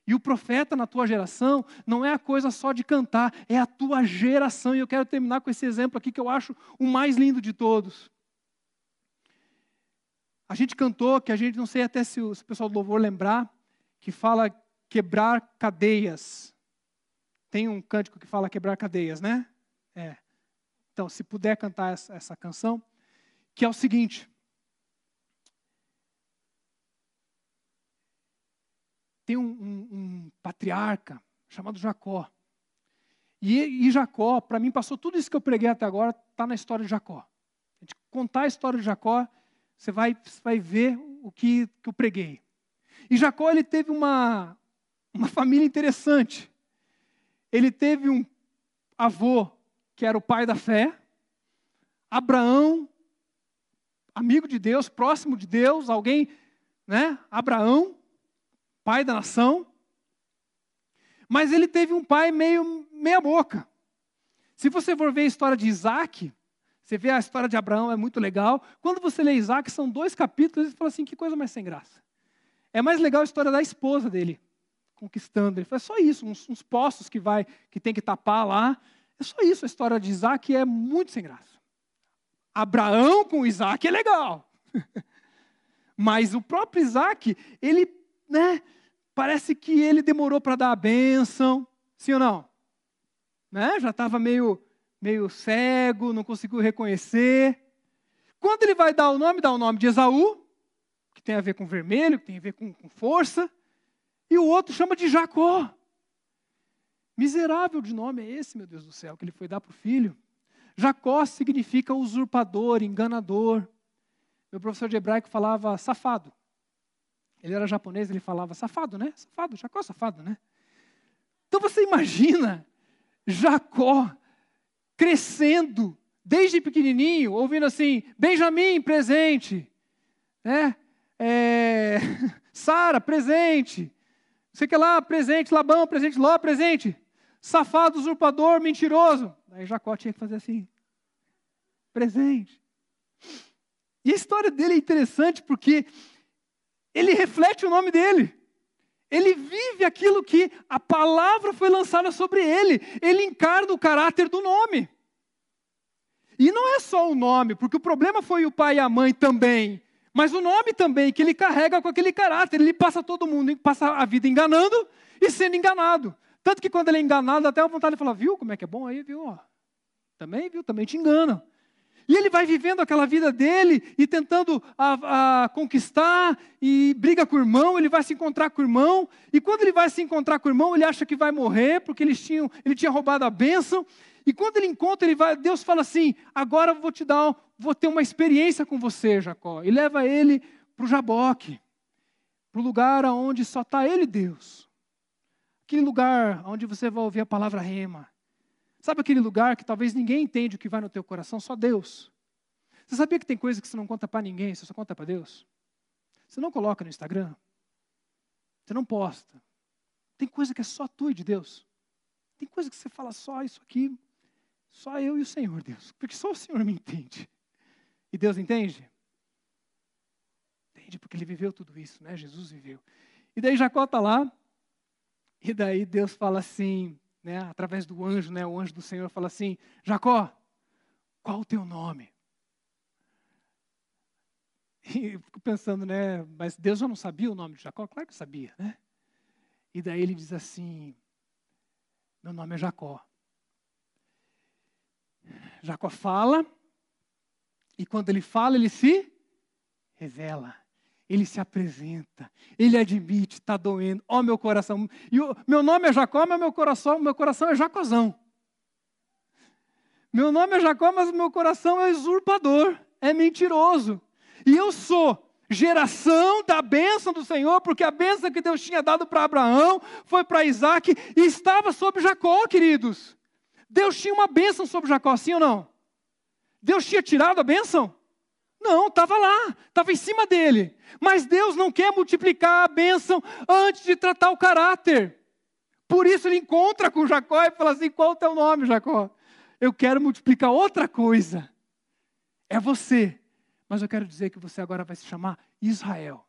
E o profeta na tua geração não é a coisa só de cantar, é a tua geração. E eu quero terminar com esse exemplo aqui que eu acho o mais lindo de todos. A gente cantou, que a gente não sei até se o, pessoal do louvor lembrar, que fala quebrar cadeias. Tem um cântico que fala quebrar cadeias, né? É. Então, se puder cantar essa canção, que é o seguinte: tem um, um, um patriarca chamado Jacó. E, e Jacó, para mim, passou tudo isso que eu preguei até agora, está na história de Jacó. A gente contar a história de Jacó, você vai, vai ver o que, que eu preguei. E Jacó, ele teve uma, uma família interessante. Ele teve um avô, que era o pai da fé, Abraão, amigo de Deus, próximo de Deus, alguém, né? Abraão, pai da nação. Mas ele teve um pai meio meia boca. Se você for ver a história de Isaac, você vê a história de Abraão, é muito legal. Quando você lê Isaac, são dois capítulos, e você fala assim, que coisa mais sem graça. É mais legal a história da esposa dele, conquistando. Ele fala, é só isso, uns, uns poços que vai, que tem que tapar lá. É só isso, a história de Isaac é muito sem graça. Abraão com Isaac é legal. Mas o próprio Isaac, ele né? Parece que ele demorou para dar a bênção, sim ou não? Né? Já estava meio, meio cego, não conseguiu reconhecer. Quando ele vai dar o nome, dá o nome de Esaú, que tem a ver com vermelho, que tem a ver com, com força, e o outro chama de Jacó. Miserável de nome é esse, meu Deus do céu, que ele foi dar para o filho. Jacó significa usurpador, enganador. Meu professor de hebraico falava safado. Ele era japonês, ele falava safado, né? Safado, Jacó é safado, né? Então você imagina Jacó crescendo desde pequenininho, ouvindo assim, Benjamim presente, né? É, Sara presente, sei que lá presente, Labão presente, Ló presente, safado, usurpador, mentiroso. Aí Jacó tinha que fazer assim, presente. E a história dele é interessante porque ele reflete o nome dele. Ele vive aquilo que a palavra foi lançada sobre ele. Ele encarna o caráter do nome. E não é só o nome, porque o problema foi o pai e a mãe também. Mas o nome também, que ele carrega com aquele caráter. Ele passa todo mundo, passa a vida enganando e sendo enganado. Tanto que quando ele é enganado, até a vontade de falar, viu como é que é bom aí, viu? Também, viu? Também te enganam. E ele vai vivendo aquela vida dele e tentando a, a, conquistar e briga com o irmão, ele vai se encontrar com o irmão, e quando ele vai se encontrar com o irmão, ele acha que vai morrer, porque eles tinham, ele tinha roubado a bênção, e quando ele encontra, ele vai, Deus fala assim: agora eu vou te dar, vou ter uma experiência com você, Jacó. E leva ele para o Jaboque, para o lugar onde só está ele Deus. Aquele lugar onde você vai ouvir a palavra rema. Sabe aquele lugar que talvez ninguém entende o que vai no teu coração, só Deus. Você sabia que tem coisa que você não conta para ninguém, você só conta para Deus? Você não coloca no Instagram. Você não posta. Tem coisa que é só tu e de Deus. Tem coisa que você fala só isso aqui, só eu e o Senhor, Deus. Porque só o Senhor me entende. E Deus entende? Entende, porque ele viveu tudo isso, né? Jesus viveu. E daí Jacó está lá, e daí Deus fala assim, né, através do anjo, né, o anjo do Senhor fala assim: Jacó, qual o teu nome? E eu fico pensando, né, mas Deus já não sabia o nome de Jacó? Claro que sabia, né? E daí ele diz assim: Meu nome é Jacó. Jacó fala, e quando ele fala, ele se revela. Ele se apresenta, ele admite, está doendo, ó oh, meu coração. E o, meu nome é Jacó, mas meu coração, meu coração é Jacozão. Meu nome é Jacó, mas meu coração é usurpador, é mentiroso. E eu sou geração da bênção do Senhor, porque a bênção que Deus tinha dado para Abraão foi para Isaac e estava sobre Jacó, queridos. Deus tinha uma bênção sobre Jacó, sim ou não? Deus tinha tirado a bênção? Não, estava lá, estava em cima dele. Mas Deus não quer multiplicar a bênção antes de tratar o caráter. Por isso ele encontra com Jacó e fala assim: qual é o teu nome, Jacó? Eu quero multiplicar outra coisa. É você mas eu quero dizer que você agora vai se chamar Israel.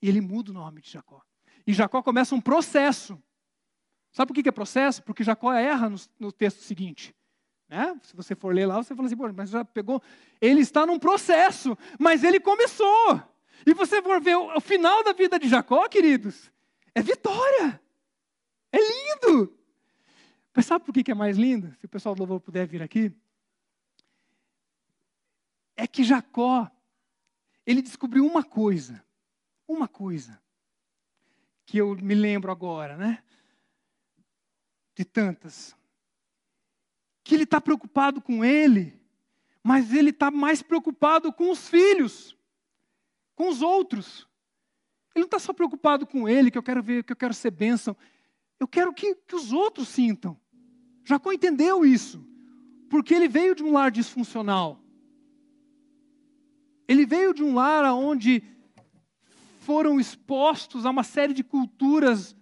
E ele muda o nome de Jacó. E Jacó começa um processo. Sabe por que é processo? Porque Jacó erra no, no texto seguinte. Né? Se você for ler lá, você fala assim, mas já pegou. Ele está num processo, mas ele começou. E você for ver o, o final da vida de Jacó, queridos, é vitória. É lindo. Mas sabe por que é mais lindo? Se o pessoal do louvor puder vir aqui é que Jacó, ele descobriu uma coisa, uma coisa, que eu me lembro agora, né? De tantas. Que ele está preocupado com ele, mas ele está mais preocupado com os filhos, com os outros. Ele não está só preocupado com ele, que eu quero ver, que eu quero ser bênção. Eu quero que, que os outros sintam. Jacó entendeu isso, porque ele veio de um lar disfuncional. Ele veio de um lar onde foram expostos a uma série de culturas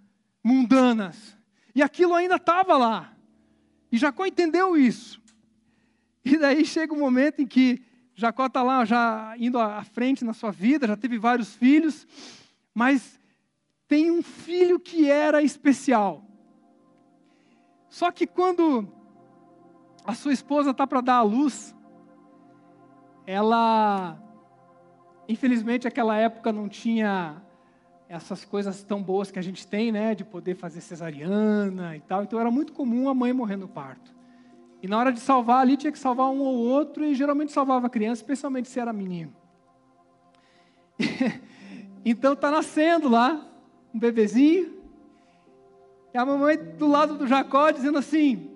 mundanas. E aquilo ainda estava lá. E Jacó entendeu isso. E daí chega o um momento em que Jacó está lá já indo à frente na sua vida, já teve vários filhos, mas tem um filho que era especial. Só que quando a sua esposa está para dar à luz, ela Infelizmente, aquela época não tinha essas coisas tão boas que a gente tem, né, de poder fazer cesariana e tal. Então era muito comum a mãe morrer no parto. E na hora de salvar ali tinha que salvar um ou outro e geralmente salvava a criança, especialmente se era menino. então está nascendo lá um bebezinho e a mamãe do lado do Jacó dizendo assim: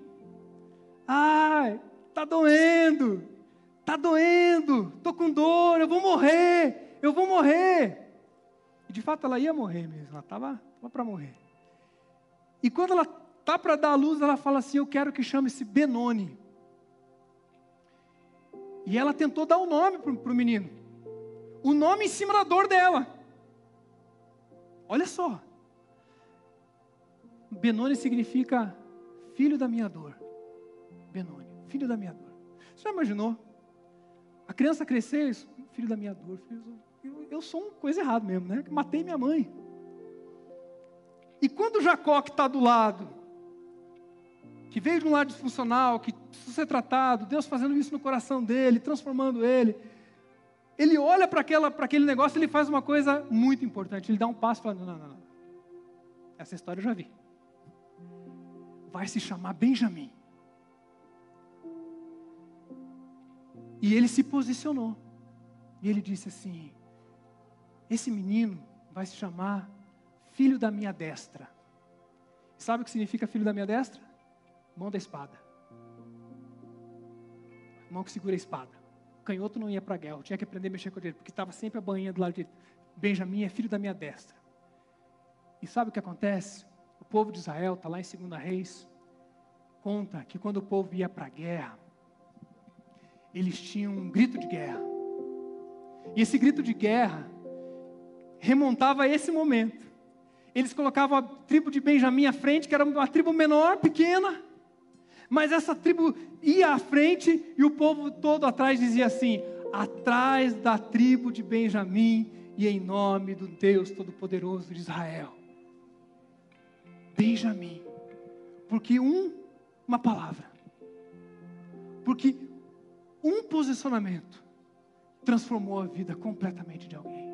"Ai, tá doendo. Está doendo, estou com dor, eu vou morrer, eu vou morrer. E de fato ela ia morrer mesmo, ela estava para morrer. E quando ela está para dar a luz, ela fala assim: Eu quero que chame-se Benoni. E ela tentou dar o um nome para o menino. O nome em cima da dor dela. Olha só. Benoni significa filho da minha dor. Benoni, filho da minha dor. Você já imaginou? A criança crescer, filho da minha dor, eu, eu sou uma coisa errada mesmo, né? Matei minha mãe. E quando Jacó que está do lado, que veio de um lado disfuncional, que precisa ser tratado, Deus fazendo isso no coração dele, transformando ele, ele olha para aquele negócio e ele faz uma coisa muito importante. Ele dá um passo e fala: não, não, não. Essa história eu já vi. Vai se chamar Benjamim. E ele se posicionou. E ele disse assim: Esse menino vai se chamar filho da minha destra. Sabe o que significa filho da minha destra? Mão da espada. Mão que segura a espada. O canhoto não ia para a guerra, tinha que aprender a mexer com ele, porque estava sempre a bainha do lado dele. Benjamim é filho da minha destra. E sabe o que acontece? povo de Israel, está lá em 2 Reis, conta que quando o povo ia para a guerra, eles tinham um grito de guerra. E esse grito de guerra remontava a esse momento. Eles colocavam a tribo de Benjamim à frente, que era uma tribo menor, pequena, mas essa tribo ia à frente e o povo todo atrás dizia assim: atrás da tribo de Benjamim e em nome do Deus Todo-Poderoso de Israel. Benjamim, porque um, uma palavra, porque um posicionamento transformou a vida completamente de alguém.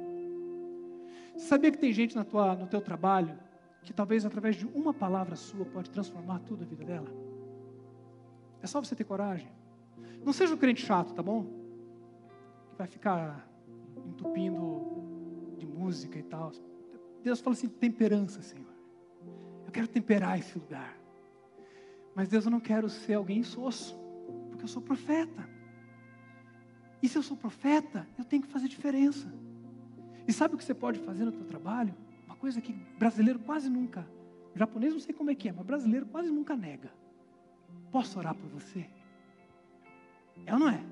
Sabia que tem gente na tua, no teu trabalho que talvez através de uma palavra sua pode transformar tudo a vida dela? É só você ter coragem. Não seja um crente chato, tá bom? Que vai ficar entupindo de música e tal. Deus fala assim: temperança, Senhor. Eu quero temperar esse lugar. Mas Deus, eu não quero ser alguém soço, porque eu sou profeta. E se eu sou profeta, eu tenho que fazer diferença. E sabe o que você pode fazer no seu trabalho? Uma coisa que brasileiro quase nunca, japonês não sei como é que é, mas brasileiro quase nunca nega. Posso orar por você? É ou não é?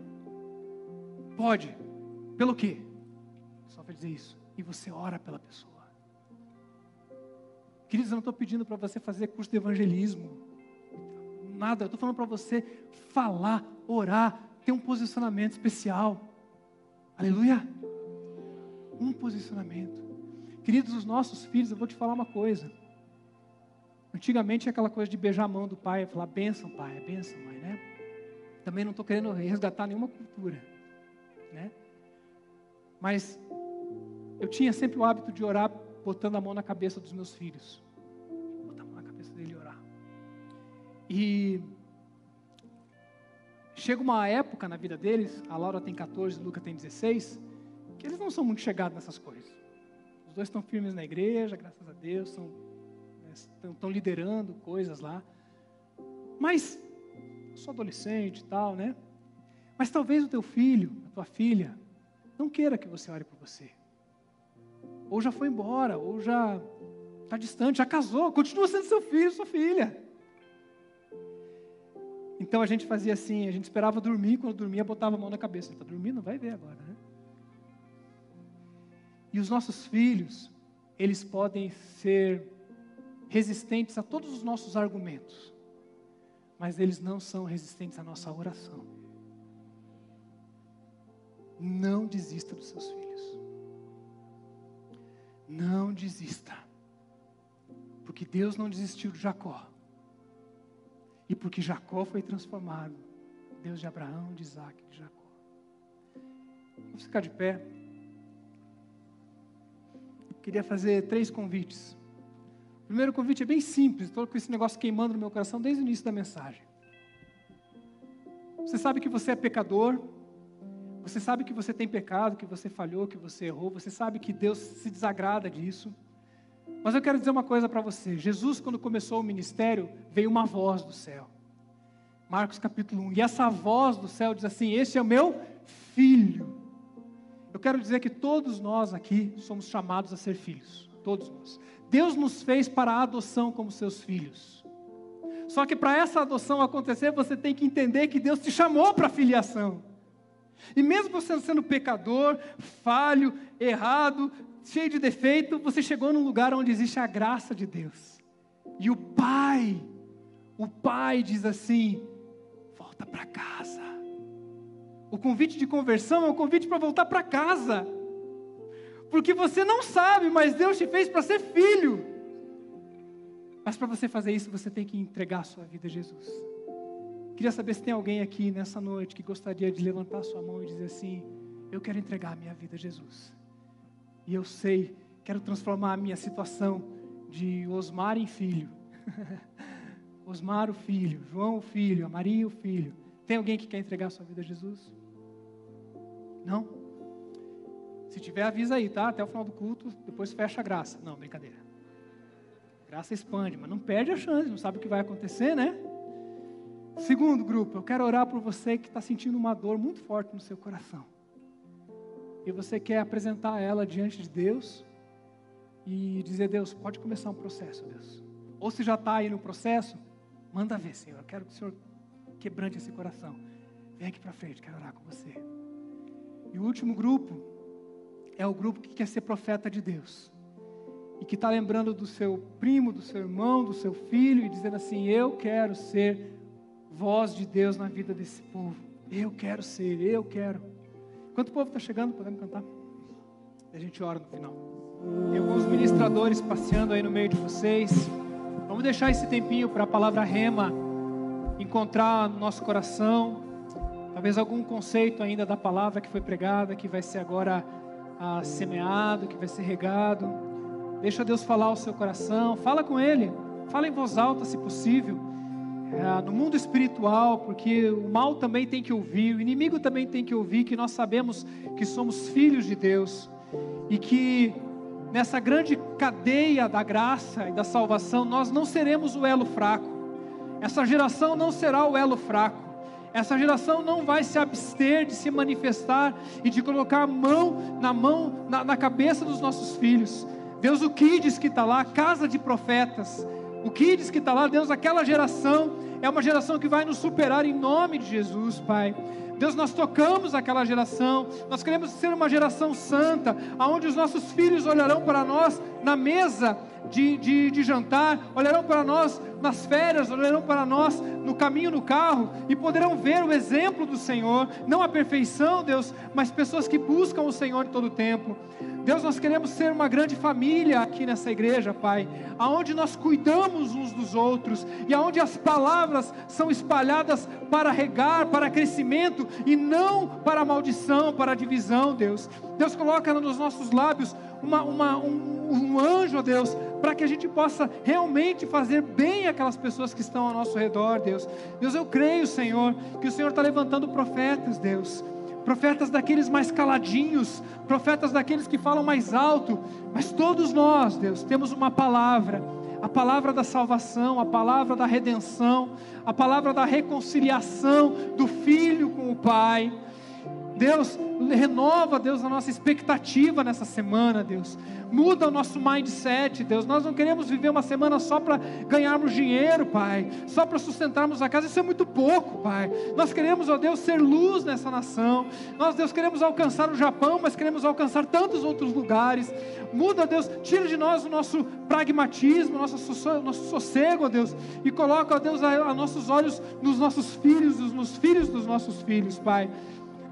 Pode. Pelo quê? Só para dizer isso. E você ora pela pessoa. Queridos, eu não estou pedindo para você fazer curso de evangelismo. Nada, eu estou falando para você falar, orar, ter um posicionamento especial. Aleluia um posicionamento. Queridos, os nossos filhos, eu vou te falar uma coisa. Antigamente aquela coisa de beijar a mão do pai, falar benção, pai, é benção, mãe, né? Também não estou querendo resgatar nenhuma cultura, né? Mas eu tinha sempre o hábito de orar botando a mão na cabeça dos meus filhos. Botar a mão na cabeça dele e orar. E chega uma época na vida deles, a Laura tem 14, o Luca tem 16, que eles não são muito chegados nessas coisas. Os dois estão firmes na igreja, graças a Deus, né, estão, estão liderando coisas lá. Mas, eu sou adolescente e tal, né? Mas talvez o teu filho, a tua filha, não queira que você ore por você. Ou já foi embora, ou já está distante, já casou, continua sendo seu filho, sua filha. Então a gente fazia assim, a gente esperava dormir, quando dormia botava a mão na cabeça. Está dormindo? Vai ver agora, né? E os nossos filhos, eles podem ser resistentes a todos os nossos argumentos, mas eles não são resistentes à nossa oração. Não desista dos seus filhos. Não desista. Porque Deus não desistiu de Jacó. E porque Jacó foi transformado. Deus de Abraão, de Isaac, de Jacó. Vamos ficar de pé queria fazer três convites. O primeiro convite é bem simples, estou com esse negócio queimando no meu coração desde o início da mensagem. Você sabe que você é pecador, você sabe que você tem pecado, que você falhou, que você errou, você sabe que Deus se desagrada disso. Mas eu quero dizer uma coisa para você: Jesus, quando começou o ministério, veio uma voz do céu. Marcos capítulo 1. E essa voz do céu diz assim: Este é o meu filho, quero dizer que todos nós aqui somos chamados a ser filhos. Todos nós. Deus nos fez para a adoção como seus filhos. Só que para essa adoção acontecer, você tem que entender que Deus te chamou para a filiação. E mesmo você sendo pecador, falho, errado, cheio de defeito, você chegou num lugar onde existe a graça de Deus. E o Pai, o Pai diz assim: volta para casa. O convite de conversão é um convite para voltar para casa. Porque você não sabe, mas Deus te fez para ser filho. Mas para você fazer isso, você tem que entregar a sua vida a Jesus. Queria saber se tem alguém aqui nessa noite que gostaria de levantar sua mão e dizer assim: Eu quero entregar a minha vida a Jesus. E eu sei, quero transformar a minha situação de Osmar em filho. Osmar o filho, João o filho, a Maria o filho. Tem alguém que quer entregar sua vida a Jesus? Não? Se tiver, avisa aí, tá? Até o final do culto, depois fecha a graça. Não, brincadeira. Graça expande, mas não perde a chance, não sabe o que vai acontecer, né? Segundo grupo, eu quero orar por você que está sentindo uma dor muito forte no seu coração. E você quer apresentar ela diante de Deus e dizer: Deus, pode começar um processo, Deus. ou se já está aí no processo, manda ver, Senhor. Eu quero que o Senhor quebrante esse coração. Vem aqui para frente, quero orar com você. E o último grupo é o grupo que quer ser profeta de Deus. E que está lembrando do seu primo, do seu irmão, do seu filho, e dizendo assim: Eu quero ser voz de Deus na vida desse povo. Eu quero ser, eu quero. Enquanto o povo está chegando, podemos cantar? A gente ora no final. Tem alguns ministradores passeando aí no meio de vocês. Vamos deixar esse tempinho para a palavra rema encontrar no nosso coração. Talvez algum conceito ainda da palavra que foi pregada, que vai ser agora ah, semeado, que vai ser regado. Deixa Deus falar ao seu coração. Fala com Ele. Fala em voz alta, se possível. É, no mundo espiritual, porque o mal também tem que ouvir, o inimigo também tem que ouvir que nós sabemos que somos filhos de Deus e que nessa grande cadeia da graça e da salvação nós não seremos o elo fraco. Essa geração não será o elo fraco. Essa geração não vai se abster de se manifestar e de colocar a mão na mão, na, na cabeça dos nossos filhos. Deus, o que diz que está lá, casa de profetas. O que diz que está lá, Deus, aquela geração é uma geração que vai nos superar em nome de Jesus, Pai. Deus, nós tocamos aquela geração, nós queremos ser uma geração santa, aonde os nossos filhos olharão para nós na mesa de, de, de, jantar, olharão para nós nas férias, olharão para nós no caminho no carro e poderão ver o exemplo do Senhor, não a perfeição, Deus, mas pessoas que buscam o Senhor em todo o tempo. Deus, nós queremos ser uma grande família aqui nessa igreja, Pai, aonde nós cuidamos uns dos outros e aonde as palavras são espalhadas para regar, para crescimento e não para maldição, para divisão, Deus. Deus coloca nos nossos lábios uma, uma, um, um anjo, Deus, para que a gente possa realmente fazer bem aquelas pessoas que estão ao nosso redor, Deus. Deus, eu creio, Senhor, que o Senhor está levantando profetas, Deus profetas daqueles mais caladinhos, profetas daqueles que falam mais alto, mas todos nós, Deus, temos uma palavra, a palavra da salvação, a palavra da redenção, a palavra da reconciliação do filho com o Pai. Deus, renova, Deus, a nossa expectativa nessa semana, Deus. Muda o nosso mindset, Deus. Nós não queremos viver uma semana só para ganharmos dinheiro, Pai, só para sustentarmos a casa. Isso é muito pouco, Pai. Nós queremos, ó Deus, ser luz nessa nação. Nós, Deus, queremos alcançar o Japão, mas queremos alcançar tantos outros lugares. Muda, Deus, tira de nós o nosso pragmatismo, nosso, nosso sossego, ó Deus, e coloca, ó Deus, a, a nossos olhos nos nossos filhos, nos filhos dos nossos filhos, Pai.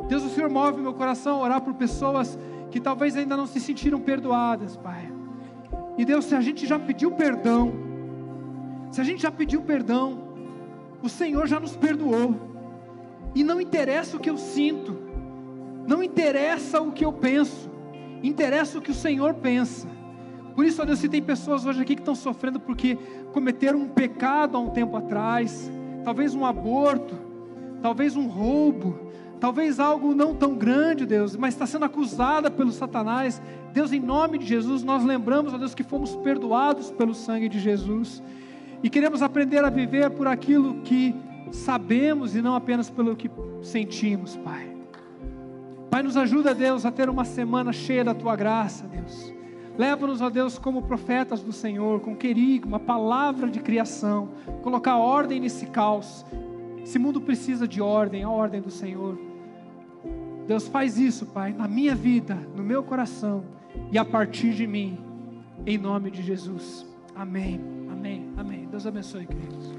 Deus, o Senhor move meu coração a orar por pessoas que talvez ainda não se sentiram perdoadas, Pai. E Deus, se a gente já pediu perdão, se a gente já pediu perdão, o Senhor já nos perdoou. E não interessa o que eu sinto, não interessa o que eu penso, interessa o que o Senhor pensa. Por isso, ó Deus, se tem pessoas hoje aqui que estão sofrendo porque cometeram um pecado há um tempo atrás, talvez um aborto, talvez um roubo, talvez algo não tão grande, Deus, mas está sendo acusada pelo Satanás. Deus, em nome de Jesus, nós lembramos, ó Deus, que fomos perdoados pelo sangue de Jesus e queremos aprender a viver por aquilo que sabemos e não apenas pelo que sentimos, Pai. Pai, nos ajuda, Deus, a ter uma semana cheia da tua graça, Deus. Leva-nos, ó Deus, como profetas do Senhor, com querido, uma palavra de criação, colocar ordem nesse caos. Esse mundo precisa de ordem, a ordem do Senhor. Deus faz isso, Pai, na minha vida, no meu coração e a partir de mim, em nome de Jesus. Amém, amém, amém. Deus abençoe, queridos.